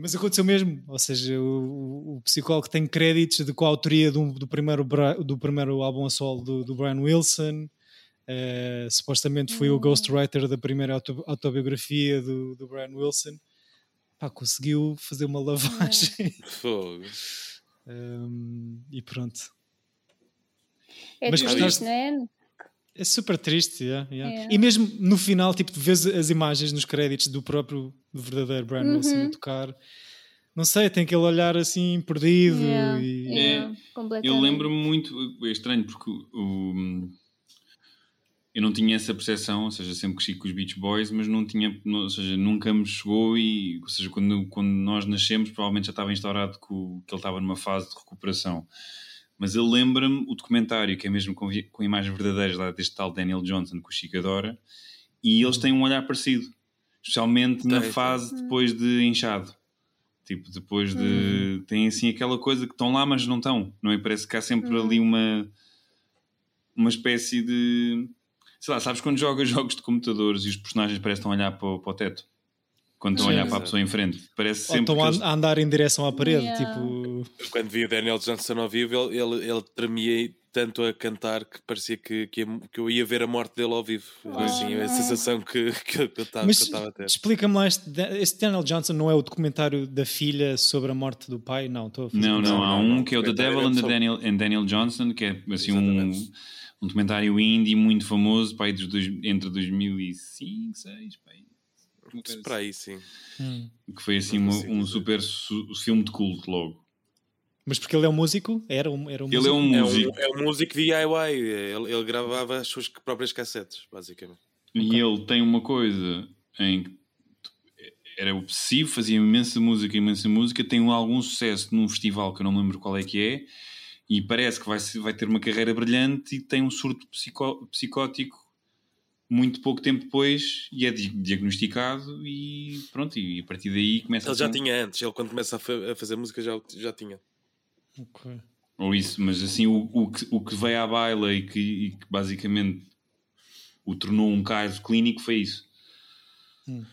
Mas aconteceu mesmo, ou seja o, o, psicólogo tem créditos de coautoria do, do, primeiro, do primeiro álbum a solo do, do Brian Wilson Uh, supostamente foi o hum. ghostwriter da primeira autobiografia do, do Brian Wilson. Pá, conseguiu fazer uma lavagem. Fogo. um, e pronto. É Mas triste, não é? É super triste, yeah, yeah. É. E mesmo no final, tipo, vês as imagens nos créditos do próprio do verdadeiro Brian uhum. Wilson a tocar. Não sei, tem aquele olhar assim perdido. Yeah, e... é, eu lembro-me muito, é estranho porque o, eu não tinha essa percepção, ou seja, sempre cresci com os Beach Boys, mas não tinha, não, ou seja, nunca me chegou e, ou seja, quando, quando nós nascemos, provavelmente já estava instaurado que, o, que ele estava numa fase de recuperação. Mas ele lembra-me o documentário, que é mesmo com, com imagens verdadeiras lá deste tal Daniel Johnson, que o Chico adora, e eles têm um olhar parecido, especialmente na fase depois de inchado. Tipo, depois de. Uhum. Tem assim aquela coisa que estão lá, mas não estão, não é? Parece que há sempre uhum. ali uma. Uma espécie de sei lá, sabes quando jogas jogos de computadores e os personagens parecem estão a olhar para, o, para o teto? Quando estão a olhar para a pessoa em frente. Parece sempre. Ou estão a, andar em direção à parede. Yeah. Tipo... Quando vi o Daniel Johnson ao vivo, ele, ele, ele tremia tanto a cantar que parecia que, que, que, eu ia ver a morte dele ao vivo. Oh, assim, a sensação que, que eu estava a ter. Explica-me lá, este, este, Daniel Johnson não é o documentário da filha sobre a morte do pai? Não, estou a fazer Não, não, há um que é o The Devil and, the Daniel, and Daniel Johnson, que é assim um, um documentário indie muito famoso pai, dos dois, entre 2005 2006, pai. Para aí, sim. Hum. Que foi assim um, um super su filme de culto logo. Mas porque ele é um músico? Era um, era um ele músico? é um músico. É um, é um músico DIY. Ele, ele gravava as suas próprias cassetes, basicamente. E okay. ele tem uma coisa em que era obsessivo, fazia imensa música, imensa música, tem algum sucesso num festival que eu não me lembro qual é que é, e parece que vai, vai ter uma carreira brilhante e tem um surto psicó, psicótico muito pouco tempo depois e é diagnosticado e pronto, e a partir daí começa ele a... Ele já tinha antes, ele quando começa a, a fazer música já, já tinha. Okay. Ou isso, mas assim, o, o, que, o que veio à baila e que, e que basicamente o tornou um caso clínico foi isso. Hum.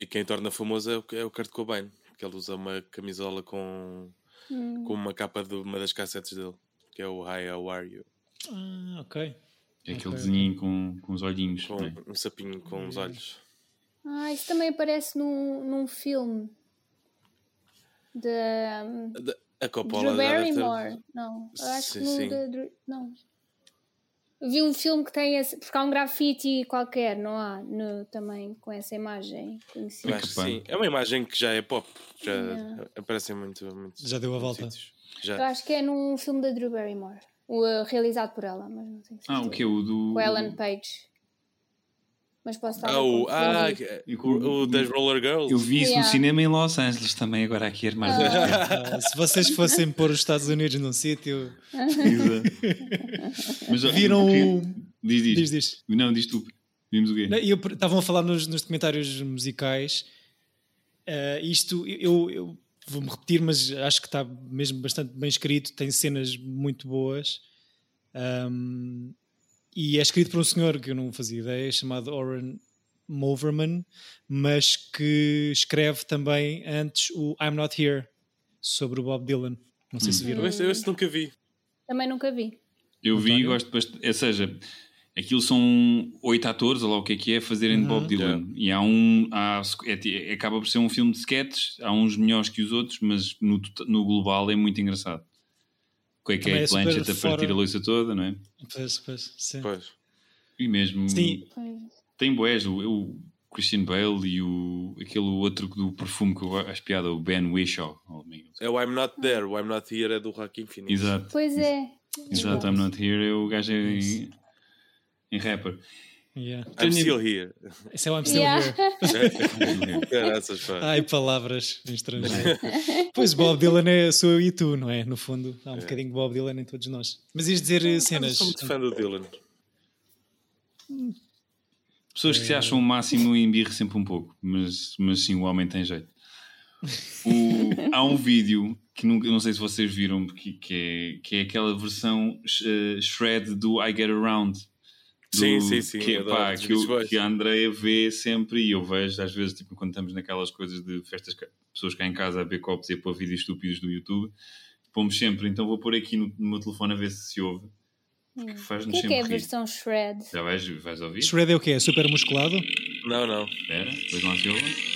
E quem torna famoso é o, é o Kurt Cobain, que ele usa uma camisola com, hum. com uma capa de uma das cassetes dele, que é o Hi, How Are You? Ah, ok. É aquele okay. desenho com, com os olhinhos. Com, né? Um sapinho com os olhos. Ah, isso também aparece num, num filme. De, de, a Coppola Drew Barrymore. Ter... Não, eu acho sim, que no de, não. Vi um filme que tem esse, porque há um grafite qualquer, não há? No, também com essa imagem conhecida. Acho que sim. É uma imagem que já é pop, já yeah. aparece muito, muito. Já deu a volta. Já. Eu acho que é num filme da Drew Barrymore. O, realizado por ela, mas não sei se Ah, o que é o do. O Ellen Page. Mas posso estar ah, o, ah, o, o das Roller Girls. Eu vi isso yeah. no cinema em Los Angeles também, agora aqui a mais ah. Se vocês fossem pôr os Estados Unidos num sítio. Mas viram o. Diz, diz. diz, diz. Não, diz tu. Vimos o quê? Estavam a falar nos, nos documentários musicais. Uh, isto, eu, eu vou-me repetir, mas acho que está mesmo bastante bem escrito. Tem cenas muito boas. Um, e é escrito por um senhor que eu não fazia ideia, chamado Oren Moverman, mas que escreve também antes o I'm Not Here, sobre o Bob Dylan. Não sei hum. se viram. Eu esse nunca vi. Também nunca vi. Eu vi e gosto bastante. Ou seja, aquilo são oito atores, ou lá o que é que é, fazerem de Bob Dylan. Yeah. E há um. Há, é, acaba por ser um filme de sketches, há uns melhores que os outros, mas no, no global é muito engraçado com a Kate é Blanchett a partir a louça toda, não é? Pois, pois, sim. Pois. E mesmo. Sim. Tem boés, o, o Christian Bale e o, aquele outro do perfume que eu acho piada, o Ben Whishaw. Oh, é o I'm Not There, o I'm Not Here é do Joaquin Phoenix. Exato. Pois é. Exato, I'm Not Here é o gajo em, em rapper. Yeah. I'm still here. Esse é o I'm still yeah. here. Ai, palavras em estrangeiro. pois Bob Dylan é, sou eu e tu, não é? No fundo, há um é. bocadinho de Bob Dylan em todos nós. Mas ias dizer eh, cenas. Eu sou muito fã do Dylan. Pessoas que se acham o máximo e embirre sempre um pouco, mas, mas sim, o homem tem jeito. O, há um vídeo que nunca, não sei se vocês viram, que, que, é, que é aquela versão uh, shred do I Get Around sim, sim, sim. Que, pá, que, o, que, a Andrea vê sempre e eu vejo às vezes, tipo, quando estamos naquelas coisas de festas, pessoas cá em casa a ver copos e a pôr vídeos estúpidos do YouTube, pomos sempre. Então vou pôr aqui no, no meu telefone a ver se se ouve. Porque faz-nos sempre. O que é, que é a versão Shred? Já vais, vais ouvir? Shred é o quê? É super musculado? Não, não. Espera, depois lá se ouve.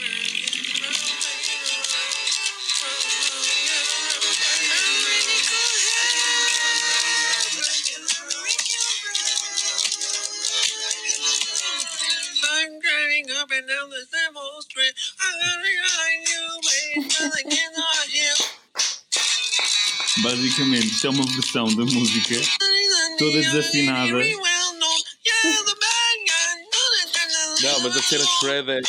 Basicamente, isto é uma versão da música toda desafinada. Não, mas a cena shred é.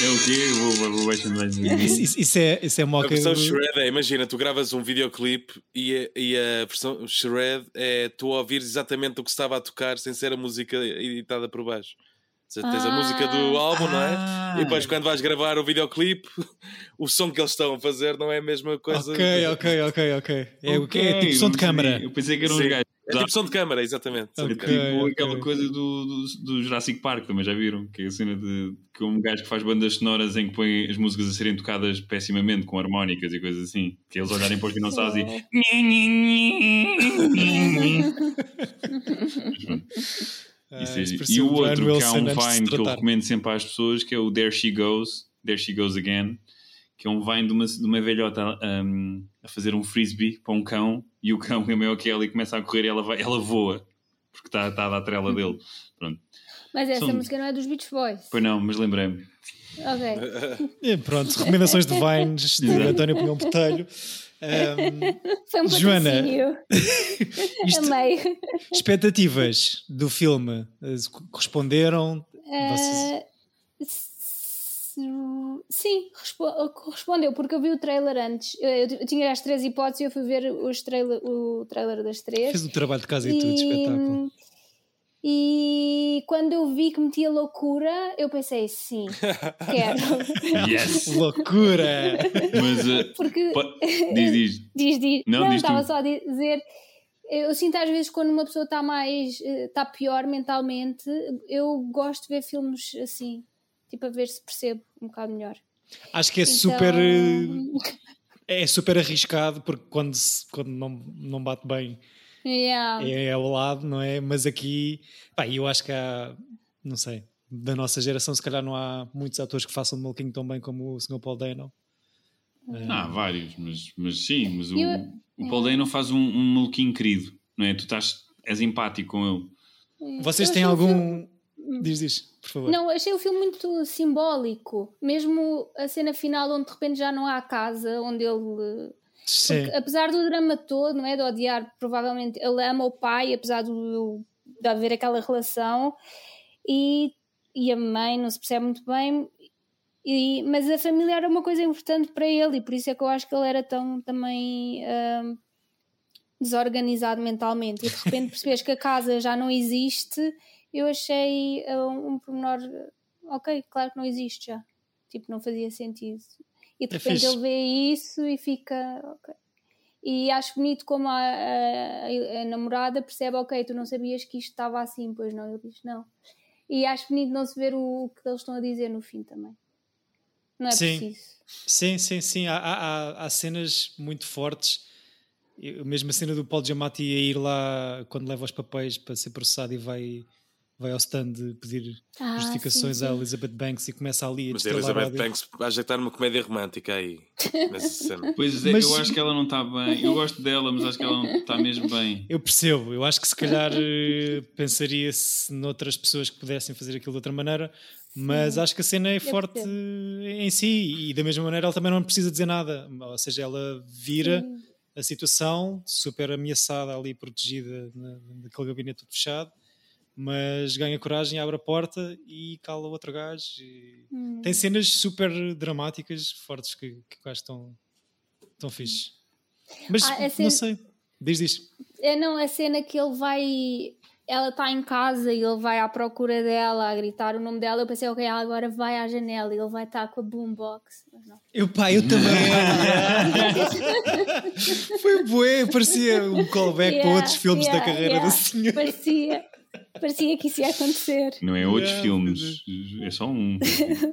É o quê? Vou, vou, vou baixando mais isso, isso, isso é, isso é moca. A versão shred é, imagina, tu gravas um videoclipe e, a, e a versão shred é tu ouvires exatamente o que estava a tocar sem ser a música editada por baixo. Tens ah, a música do álbum, ah, não é? Ah. E depois quando vais gravar o videoclipe, o som que eles estão a fazer não é a mesma coisa. Ok, ok, ok, ok. É o que é tipo som de câmara. Eu pensei que eram os gajos É tipo som de câmara, exatamente. É tipo okay. aquela coisa do, do, do, Jurassic Park, também já viram? Que é a cena de que um gajo que faz bandas sonoras em que põe as músicas a serem tocadas pessimamente com harmónicas e coisas assim. Que eles olharem para os dinossauros e. Uh, e o outro que há um Vine que eu recomendo sempre às pessoas que é o There She Goes, There She Goes Again, que é um Vine de uma, de uma velhota um, a fazer um frisbee para um cão e o cão é meio que ela e começa a correr e ela, vai, ela voa porque está, está a dar trela dele. Pronto. Mas essa São... música não é dos Beach Boys. Pois não, mas lembrei-me. Ok. e pronto, recomendações de Vines de António Pinhão Botelho. Um, Foi um Joana, isto, Amei. expectativas do filme eh, corresponderam? Uh, Vocês... Sim, correspondeu, porque eu vi o trailer antes. Eu, eu tinha as três hipóteses e eu fui ver os trailer, o trailer das três. Fez o trabalho de casa e, e tudo, espetáculo. E quando eu vi que metia loucura, eu pensei, sim, quero. Yes! loucura! Mas, uh, Porque... diz, diz. diz, diz. Não, Não diz estava tu. só a dizer... Eu sinto às vezes quando uma pessoa está mais... está pior mentalmente, eu gosto de ver filmes assim. Tipo, a ver se percebo um bocado melhor. Acho que é então... super... É super arriscado, porque quando, quando não, não bate bem Yeah. É, ao lado, não é? Mas aqui, pá, eu acho que há, não sei, da nossa geração, se calhar não há muitos atores que façam de Malquinho tão bem como o Sr. Paul Dano. Não, há vários, mas, mas sim, mas o, eu, o Paul Dano faz um, um querido, não é? Tu estás, és empático com ele. Vocês têm algum. Diz, diz, por favor. Não, achei o filme muito simbólico. Mesmo a cena final, onde de repente já não há casa, onde ele porque, apesar do drama todo, não é? De odiar, provavelmente ele ama o pai, apesar do, de haver aquela relação, e, e a mãe não se percebe muito bem, e, mas a família era uma coisa importante para ele, e por isso é que eu acho que ele era tão também hum, desorganizado mentalmente. E de repente percebes que a casa já não existe, eu achei um, um pormenor, ok, claro que não existe já. Tipo, não fazia sentido. E de é repente ele vê isso e fica. Okay. E acho bonito como a, a, a, namorada percebe: ok, tu não sabias que isto estava assim, pois não? Ele diz: não. E acho bonito não se ver o, o que eles estão a dizer no fim também. Não é sim. preciso. Sim, sim, sim. Há, há, há cenas muito fortes. Mesmo a cena do Paul Giamatti a ir lá quando leva os papéis para ser processado e vai vai ao stand pedir ah, justificações sim, sim. à Elizabeth Banks e começa ali a Mas a Elizabeth Banks vai já está numa comédia romântica aí. pois é, mas, eu acho que ela não está bem. Eu gosto dela, mas acho que ela não está mesmo bem. Eu percebo, eu acho que se calhar eh, pensaria-se noutras pessoas que pudessem fazer aquilo de outra maneira, mas sim. acho que a cena é forte em si e da mesma maneira ela também não precisa dizer nada. Ou seja, ela vira a situação super ameaçada ali, protegida naquele gabinete fechado mas ganha coragem, abre a porta e cala o outro gajo. Hum. Tem cenas super dramáticas, fortes, que, que eu acho tão, tão fixe. Mas ah, cena... não sei, diz, diz. É, não, a cena que ele vai. Ela está em casa e ele vai à procura dela, a gritar o nome dela. Eu pensei, ok, agora vai à janela e ele vai estar com a boombox. Eu, pá, eu também. Foi bué, parecia um callback yeah, para outros filmes yeah, da carreira yeah, do senhor. Parecia. Parecia que isso ia acontecer. Não é outros yeah, filmes, é só um.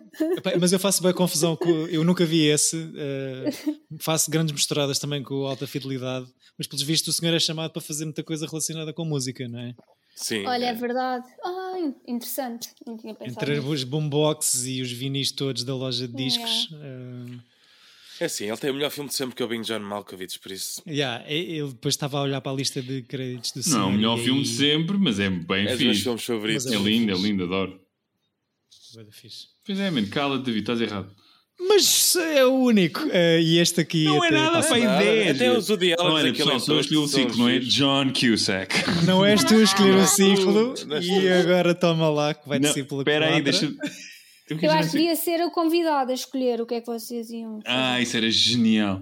Mas eu faço bem confusão com. Eu nunca vi esse. Uh, faço grandes misturadas também com alta fidelidade. Mas pelos vistos o senhor é chamado para fazer muita coisa relacionada com música, não é? Sim. Olha, é, é verdade. Ah, interessante. Não tinha pensado. Entre os boomboxes e os vinis todos da loja de discos. Yeah. Uh, é sim, ele tem o melhor filme de sempre que eu vi John Malkovich, por isso. Yeah, ele depois estava a olhar para a lista de créditos do Não, é o melhor filme de sempre, mas é bem é fixe. É filmes favoritos. É, é lindo, é lindo, adoro. É fixe. Pois é, mano, cala-te, David, estás errado. Mas é o único. Uh, e este aqui. Não é nada para ideia. Até os Woody Allen. Olha, pessoal, só escolhi o ciclo, não é? John Cusack. Não és tu a escolher o ciclo. e agora toma lá que vai descer pela Espera aí, deixa eu, eu acho que devia ser o convidado a escolher o que é que vocês iam. Fazer. Ah, isso era genial.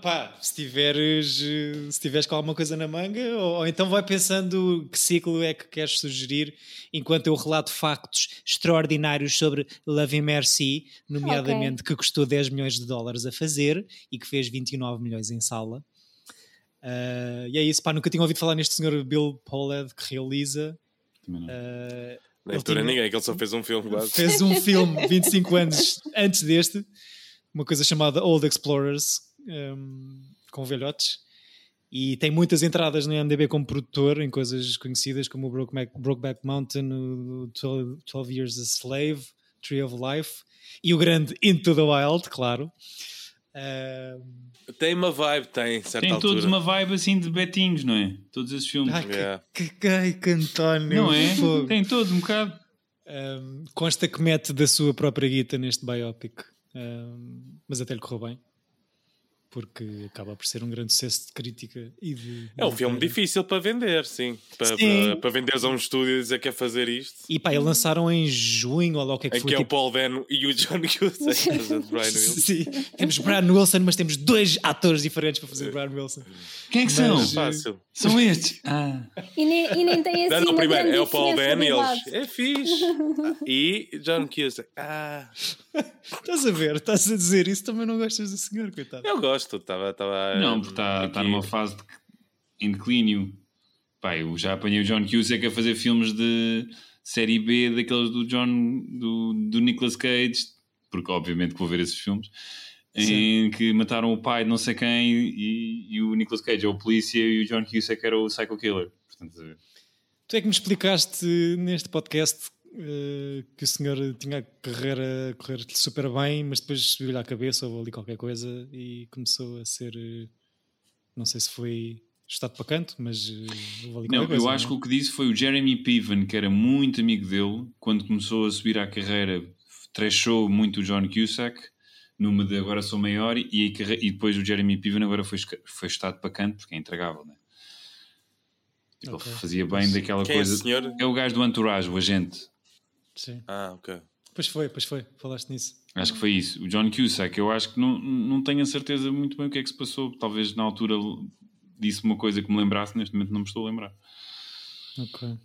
Pá, se tiveres, se tiveres com alguma coisa na manga, ou, ou, então vai pensando que ciclo é que queres sugerir, enquanto eu relato factos extraordinários sobre Love and Mercy, nomeadamente okay. que custou 10 milhões de dólares a fazer e que fez 29 milhões em sala. Uh, e é isso, pá, nunca tinha ouvido falar neste senhor Bill Pollard que realiza. Uh, Nem tinha... ninguém, que ele só fez um filme quase. Fez um filme 25 anos antes deste, uma coisa chamada Old Explorers, um, com velhotes. E tem muitas entradas no IMDb como produtor em coisas conhecidas como o Brokeback, Brokeback Mountain, o 12, 12 Years a Slave, Tree of Life e o grande Into the Wild, claro. Uh... Tem uma vibe, tem, certa Tem altura. todos uma vibe assim de betinhos, não é? Todos esses filmes. Ai, yeah. que, que, que António. Não é? Fogo. Tem todo um bocado. Um, consta que mete da sua própria guita neste biopic, um, mas até lhe correu bem porque acaba por ser um grande sucesso de crítica e de. É um filme difícil para vender, sim. Para, sim. para, para venderes a um estúdio e dizer que é fazer isto. E pá, e lançaram em junho, ou lá o que é que em foi. que tipo... é o tipo Paul Dano e o John Cusack Brian Wilson. Sim, temos Brian Wilson, mas temos dois atores diferentes para fazer Brian Wilson. Quem é que são? Mas, fácil. São estes. Ah. E, nem, e nem tem assim. Não, não, primeiro é o Paul Dano e eles. É fixe. e John Cusack. Ah. Estás a ver? Estás a dizer isso, também não gostas do senhor, coitado. Eu gosto, estava. estava não, porque está tá numa fase de declínio. Pai, eu já apanhei o John Cusack a fazer filmes de série B daqueles do John do, do Nicolas Cage, porque obviamente que vou ver esses filmes. Sim. Em que mataram o pai de não sei quem e, e, o Nicolas Cage é o polícia e o John Cusack era o psycho killer. Portanto, tu é que me explicaste neste podcast que o senhor tinha a carreira a correr super bem, mas depois subiu-lhe à cabeça ou ali qualquer coisa e começou a ser. Uh, não sei se foi estado para canto, mas. Uh, não, coisa, eu acho não? que o que disse foi o Jeremy Piven, que era muito amigo dele, quando começou a subir à carreira, trashou muito o John Cusack. Numa de agora sou maior, e, e depois o Jeremy Piven agora foi, foi estado para canto, porque é intragável, né? Tipo, okay. Ele fazia bem daquela Quem coisa. É, senhor? é o gajo do Entourage, o agente. Sim. Ah, ok. Pois foi, pois foi, falaste nisso. Acho que foi isso. O John Cusack, eu acho que não, não tenho a certeza muito bem o que é que se passou. Talvez na altura disse uma coisa que me lembrasse, neste momento não me estou a lembrar. Ok.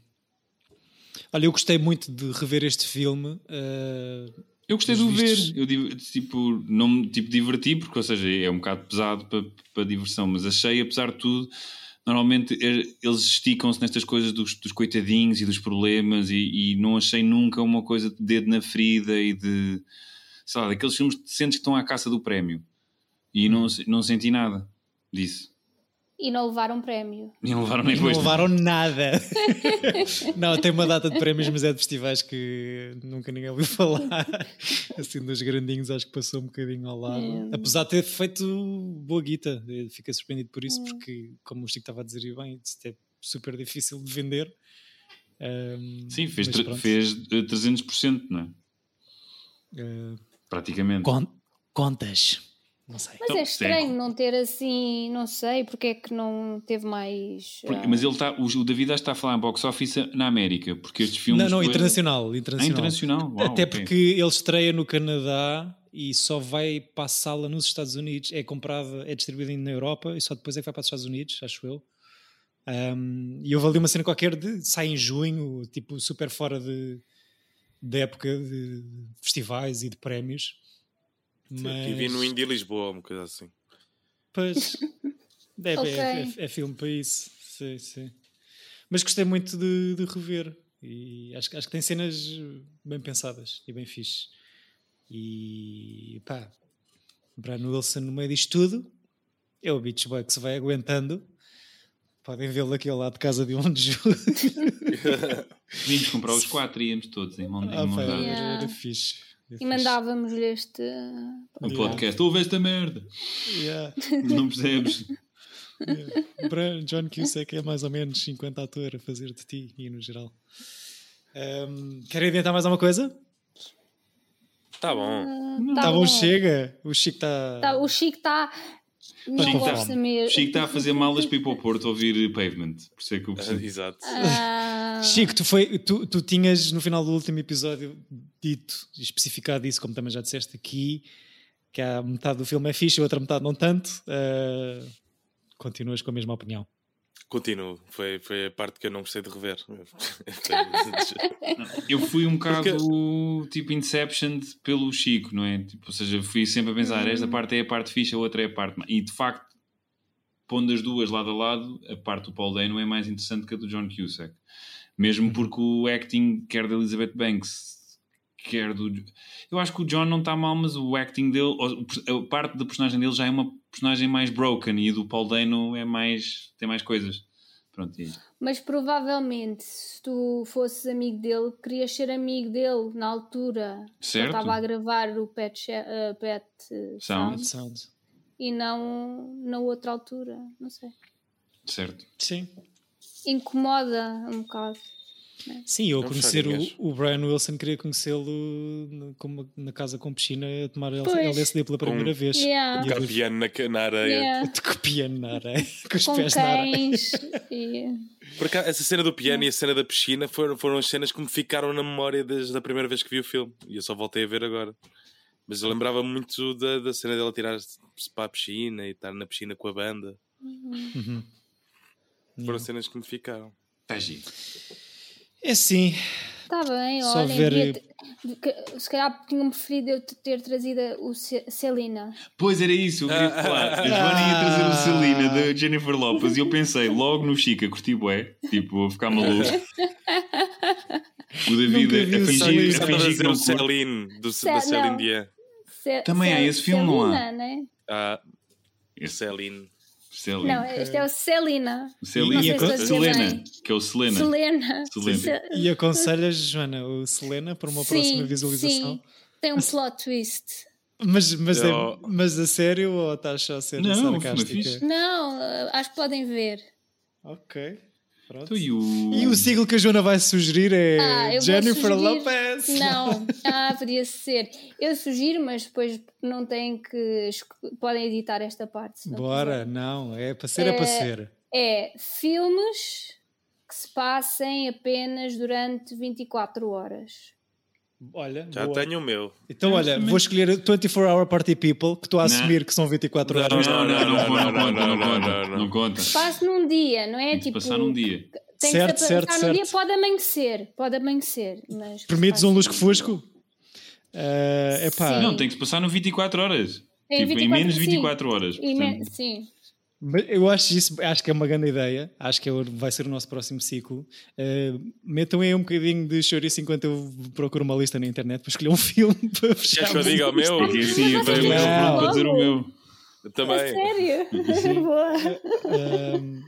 Olha, eu gostei muito de rever este filme. Uh, eu gostei de o ver. Eu tipo, não me tipo, diverti, porque, ou seja, é um bocado pesado para, para diversão, mas achei, apesar de tudo, normalmente eles esticam-se nestas coisas dos, dos, coitadinhos e dos problemas e, e, não achei nunca uma coisa de dedo na ferida e de sei lá, daqueles filmes que sentes que estão à caça do prémio e não, não senti nada disso. E não levaram prémio. E não levaram nem Não levaram nada. não, tem uma data de prémios, mas é de festivais que nunca ninguém ouviu falar. Assim, dos grandinhos, acho que passou um bocadinho ao lado. É. Apesar de ter feito boa guita. Fiquei surpreendido por isso, é. porque, como o Chico estava a dizer bem, isto é super difícil de vender. Um, Sim, fez, fez 300%, não é? Uh, Praticamente. contas. Não sei. Mas então, é estranho sim. não ter assim, não sei porque é que não teve mais. Porque, uh... Mas ele está, o David está a falar em box office na América, porque estes filmes. Não, não, internacional. Internacional. Ah, internacional. Uau, Até okay. porque ele estreia no Canadá e só vai para a sala nos Estados Unidos, é comprada, é distribuída na Europa e só depois é que vai para os Estados Unidos, acho eu. Um, e houve ali uma cena qualquer de sai em junho, tipo super fora de, de época de festivais e de prémios. Mas... E vi no Indie Lisboa, uma coisa assim. Pois. É, okay. é, é, é, filme para isso. Sim, sim. Mas gostei muito de, de rever. E acho, acho que tem cenas bem pensadas e bem fixe. E pá, Brian Wilson no meio disto tudo é o Beach Boy que se vai aguentando. Podem vê-lo aqui ao lado de casa de onde Vimos comprar os quatro e íamos todos em mão, ah, em mão yeah. Era fixe. E mandávamos-lhe este. Um podcast. Ouve esta merda. Yeah. Não percebes? Yeah. John Cusack é mais ou menos 50 ator a fazer de ti e no geral. Um, querem inventar mais alguma coisa? Tá bom. Uh, tá, tá bom. bom. chega. O Chico está. Tá, o Chico está. Não Chico gosta tá, mesmo. Chico está a fazer malas para ir para o Porto ouvir Pavement. Por isso é que eu percebo. Uh, exato. Uh... Chico, tu, foi, tu, tu tinhas no final do último episódio dito, especificado isso, como também já disseste aqui, que a metade do filme é fixe, a outra metade não tanto. Uh, continuas com a mesma opinião? Continuo, foi, foi a parte que eu não gostei de rever. eu fui um bocado Porque... tipo Inception pelo Chico, não é? Tipo, ou seja, fui sempre a pensar: esta parte é a parte fixe, a outra é a parte. E de facto, pondo as duas lado a lado, a parte do Paul Dano é mais interessante que a do John Cusack. Mesmo Uhum. porque o acting, quer da Elizabeth Banks, quer do. Eu acho que o John não está mal, mas o acting dele, a parte da personagem dele já é uma personagem mais broken e do Paul Dano é mais. tem mais coisas. Pronto, e... Mas provavelmente, se tu fosses amigo dele, querias ser amigo dele na altura. que Certo. Ele estava a gravar o Pet, eh, Pet Sound. Sound Sound. e não na outra altura. Não sei. Certo. Sim. Incomoda um bocado. Sim, eu Não conhecer o, o Brian Wilson queria conhecê-lo na casa com piscina a tomar Pois. LSD pela primeira Com- vez. Yeah. Ver- Campeando na, na areia. Yeah. o piano na areia, com os Com pés na areia. Por acaso, essa cena do piano e a cena da piscina foram, foram as cenas que me ficaram na memória desde a primeira vez que vi o filme. E eu só voltei a ver agora. Mas eu lembrava muito da, da cena dela tirar-se para a piscina e estar na piscina com a banda. Uhum. Foram cenas que me ficaram. Está giro. É assim, Está bem, Só olha. ver- ter- Se calhar tinham preferido eu te- ter trazido o Ce- Celina. Pois era isso, eu queria falar. A Joana ia trazer o Celina da Jennifer Lopez e eu pensei logo no Chica, curti bué, tipo, vou ficar maluco. O David a o fingir, Celina. a a fingir que não o. Celine, do, Ce- da Celine. Dion. Também há esse filme, não há? Celina, né? Ah, Esse Celine. Celina. Não, este é o Celina. O Celina. Sei se Selena, que é o Selena. Selena. Selena. E aconselhas, Joana, o Selena para uma Sim, próxima visualização? Sim. Tem um plot twist. Mas, mas, é- mas a sério ou estás só a ser Não, sarcástica? Não, eh, acho que podem ver. Ok. Pronto. E o... E o siglo que a Joana vai sugerir é Ah, Jennifer sugerir- Lopez. Não, ah, podia ser. Eu sugiro, mas depois não têm que. Podem editar esta parte. não Bora, não, é para ser, é, para É- ser. É filmes que se passem apenas durante 24 horas. Olha, Já boa. tenho o meu. Então, olha, vou escolher 24 Hour Party People, que estou a Não. assumir que são 24 Não, horas. Não, não, não, Não, não, não, não, não não, conta, não, não. não conta. Se passe num dia, não é? Tem que Tipo, passar num dia. Tem Certo, que certo, passar num dia, certo. pode amanhecer. Pode amanhecer. Mas Permites um lusco-fusco? É epá, Sim. Não, tem que se passar no 24 horas. Em tipo, em 24, menos de sim. 24 horas. Portanto. Sim. Eu acho isso, acho que é uma grande ideia. Acho que é vai ser o nosso próximo ciclo. Uh, metam aí um bocadinho de chouriço enquanto eu procuro uma lista na internet para escolher um filme para fechar. Queres que eu diga o meu? Porque assim, eu tenho não. para dizer o meu. Eu também. sério? Boa. Um,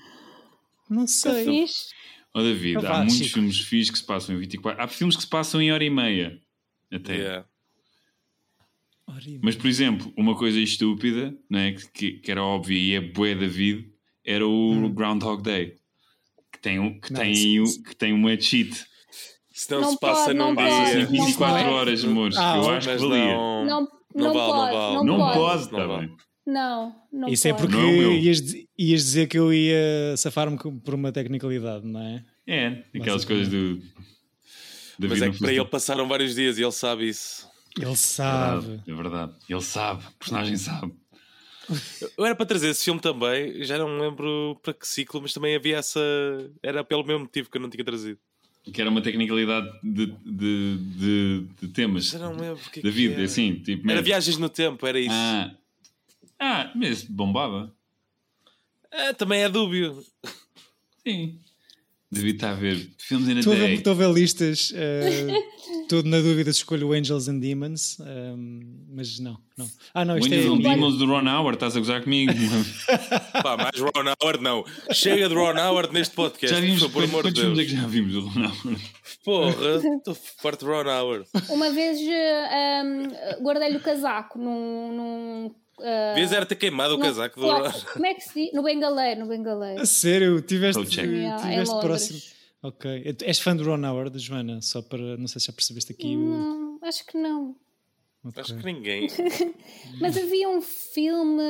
não sei. Ó David, Então há muitos filmes fixos que se passam em 24. Há filmes que se passam em hora e meia. Até. Yeah. Mas, por exemplo, uma coisa estúpida, não é? que, que, que era óbvia e é bué David, era o Groundhog Day. Que tem, um- que, Não, tem, isso- um- que tem uma cheat. Se não, Não se passa pode, num não dia. pode, Em não 24 pode. horas, amores. Ah, eu acho que valia. não, Não, não, não vale, pode, não vale. não Não pode. pode, Não está vale. bem. Não, não Isso é pode. porque Não é ias, ias dizer que eu ia safar-me por uma tecnicalidade, não é? É, aquelas coisas do. Mas é não que para ele passaram vários dias e ele sabe isso. Ele sabe. Verdade, é verdade. Ele sabe, o personagem sabe. Eu era para trazer esse filme também, já não me lembro para que ciclo, mas também havia essa. Era pelo mesmo motivo que eu não tinha trazido. Que era uma tecnicalidade de, de, de, de temas Já não me lembro que é da que vida, era. assim. Tipo, Era viagens no tempo, era isso. Ah, ah, mas bombava. Ah, também é dúbio. Sim. David está a ver filmes in a ver, day. estou a ver listas. eh, Estou na dúvida se escolho o Angels and Demons, ehm, mas não, não. Ah, não, O isto Angels and é. Demons do Ron Howard, estás a gozar comigo? Pá, mais Ron Howard não. Chega de Ron Howard neste podcast, já vimos, por amor de filmes é Deus. que já vimos do Ron Howard? Porra, estou farto de Ron Howard. Uma vez eh, um, guardei-lhe o casaco num. num eh, Devias era ter queimado o num casaco do Como é que se diz? No bengaleiro, no bengaleiro. A sério, tiveste, Oh. Yeah, tiveste próximo. Ok. És fã do Ron Howard, Joana? Só para. Não sei se já percebeste aqui o. Não, acho que não. Ok. Acho que ninguém. Mas havia um filme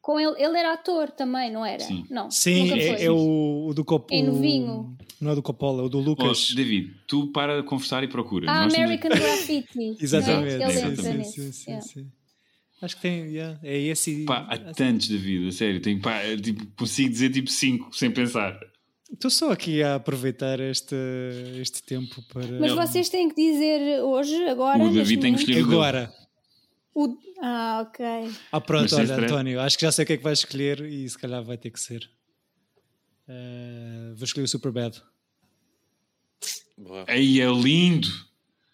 com ele. Ele era ator também, não era? Sim. Não. Sim, é, é o, o do Coppola. É novinho. Não é do Coppola, é o do Oh, Lucas. David, tu para de conversar e procura. Ah, Nós temos- American Graffiti. Exatamente. É? Ele sim, entra sim, nesse. sim, sim, yeah. sim. Acho que tem. yeah, é esse. Pá, há tantos da vida, sério. Tenho, pá, é, tipo, consigo dizer tipo 5 sem pensar. Estou só aqui a aproveitar este, este tempo para. Mas vocês têm que dizer hoje, agora. O David tem que escolher. Agora. O... Ah, ok. Ah, pronto, olha, António, acho que já sei o que é que vais escolher e se calhar vai ter que ser. Uh, vou escolher o Superbad. Aí é lindo!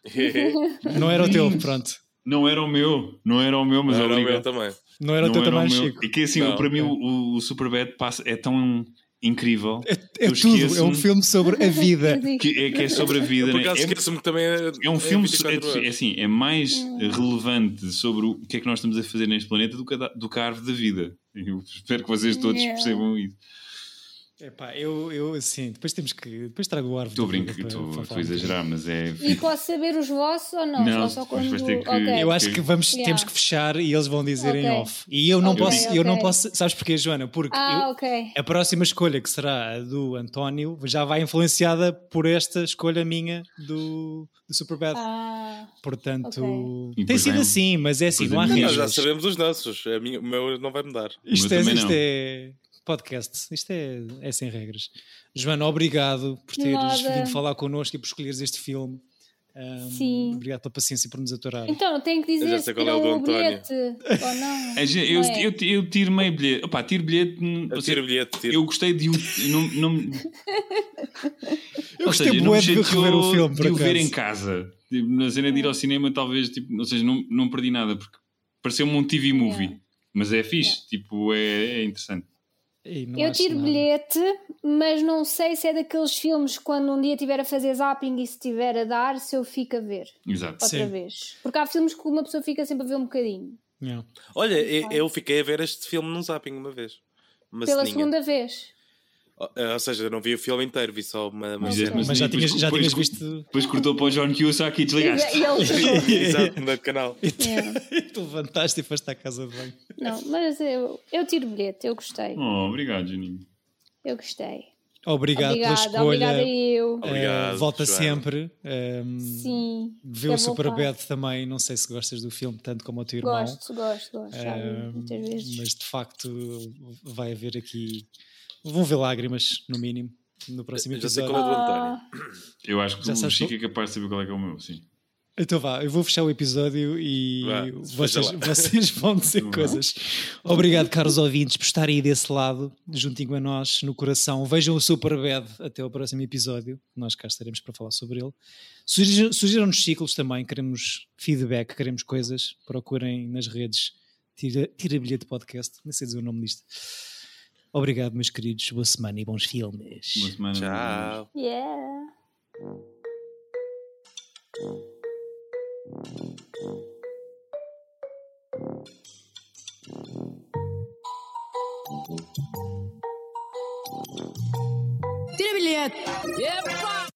Não era o teu, pronto. Não era o meu, não era o meu, mas não era o meu também. Não era o teu também, Chico. E que assim, não, para mim o, o Superbad passa, é tão incrível. É, é tudo, é um filme sobre a vida. que, é, que é sobre a vida. Por acaso né? esqueço-me que também é, é um é filme, é, é, assim, é mais relevante sobre o que é que nós estamos a fazer neste planeta do que a, do que a árvore da vida. Eu espero que vocês todos yeah. percebam isso. Epá, eu, eu assim, depois temos que. Depois trago o árvore. Estou a brincar, estou a exagerar, mas é. E posso saber os vossos ou não? Não, só quando... vais ter que. Okay. Eu acho que vamos, yeah. temos que fechar e eles vão dizer okay. em off. E eu não okay, posso, eu não posso. Sabes porquê, Joana? Porque ah, eu, a próxima escolha, que será a do António, já vai influenciada por esta escolha minha do, do Superbad. Ah, Portanto, tem sido assim, mas é assim, não há riscos. Já sabemos os nossos, a minha, o meu não vai mudar. Isto, é, isto é podcast. Isto é, é sem regras. Joana, obrigado por teres vindo falar connosco e por escolheres este filme. Um, Sim. Obrigado pela paciência por nos aturar. Então, tenho que dizer se é o, o bilhete ou não. É, eu, é. eu, eu, tiro meio bilhete. Opa, tiro bilhete. Eu tiro bilhete. Tiro. Eu gostei de o. Não, não, eu gostei seja, não de rever o filme. De o ver em casa. Tipo, na cena de ir ao cinema, talvez. Tipo, ou seja, não, não perdi nada porque pareceu-me um TV movie. Mas é fixe. Tipo, é, é interessante. Eu tiro nada. bilhete, mas não sei se é daqueles filmes quando um dia estiver a fazer zapping e se estiver a dar, se eu fico a ver. Exato. Outra Sim. vez. Porque há filmes que uma pessoa fica sempre a ver um bocadinho. Yeah. Olha, eu fiquei a ver este filme num zapping uma vez. Uma Pela ceninha. segunda vez. Ou seja, eu não vi o filme inteiro, vi só uma. uma mas, mas, mas, já tinhas, já tinhas visto. Depois cortou para o John Cusack e desligaste. Exato, no canal. E tu, yeah. tu levantaste e foste à casa de banho. Não, mas eu, eu tiro bilhete, eu gostei. Oh, obrigado, Janinho. Eu gostei. Obrigado Obrigada, pela escolha. Obrigada eu. Obrigado, uh, volta Joana. sempre. Um, ehm, Sim. Vê o Superbad também. Não sei se gostas do filme tanto como o teu irmão. Gosto, gosto, gosto. Uh, muitas vezes. Mas de facto vai haver aqui Vão ver lágrimas, no mínimo, no próximo episódio. Já sei qual é do António. Eu acho que Já o Chico é capaz de saber qual é que é o meu, sim. Então vá, eu vou fechar o episódio e vocês, vocês, vão dizer coisas. Obrigado, caros ouvintes, por estarem aí desse lado, juntinho a nós, no coração. Vejam o Superbad até o próximo episódio. Nós cá estaremos para falar sobre ele. Sugiram-nos ciclos também, queremos feedback, queremos coisas. Procurem nas redes Tira, tira Bilhete Podcast, não sei dizer o nome disto. Obrigado, meus queridos. Boa semana e bons filmes. Boa semana. Tchau. Yeah. Tira bilhete. Yeah,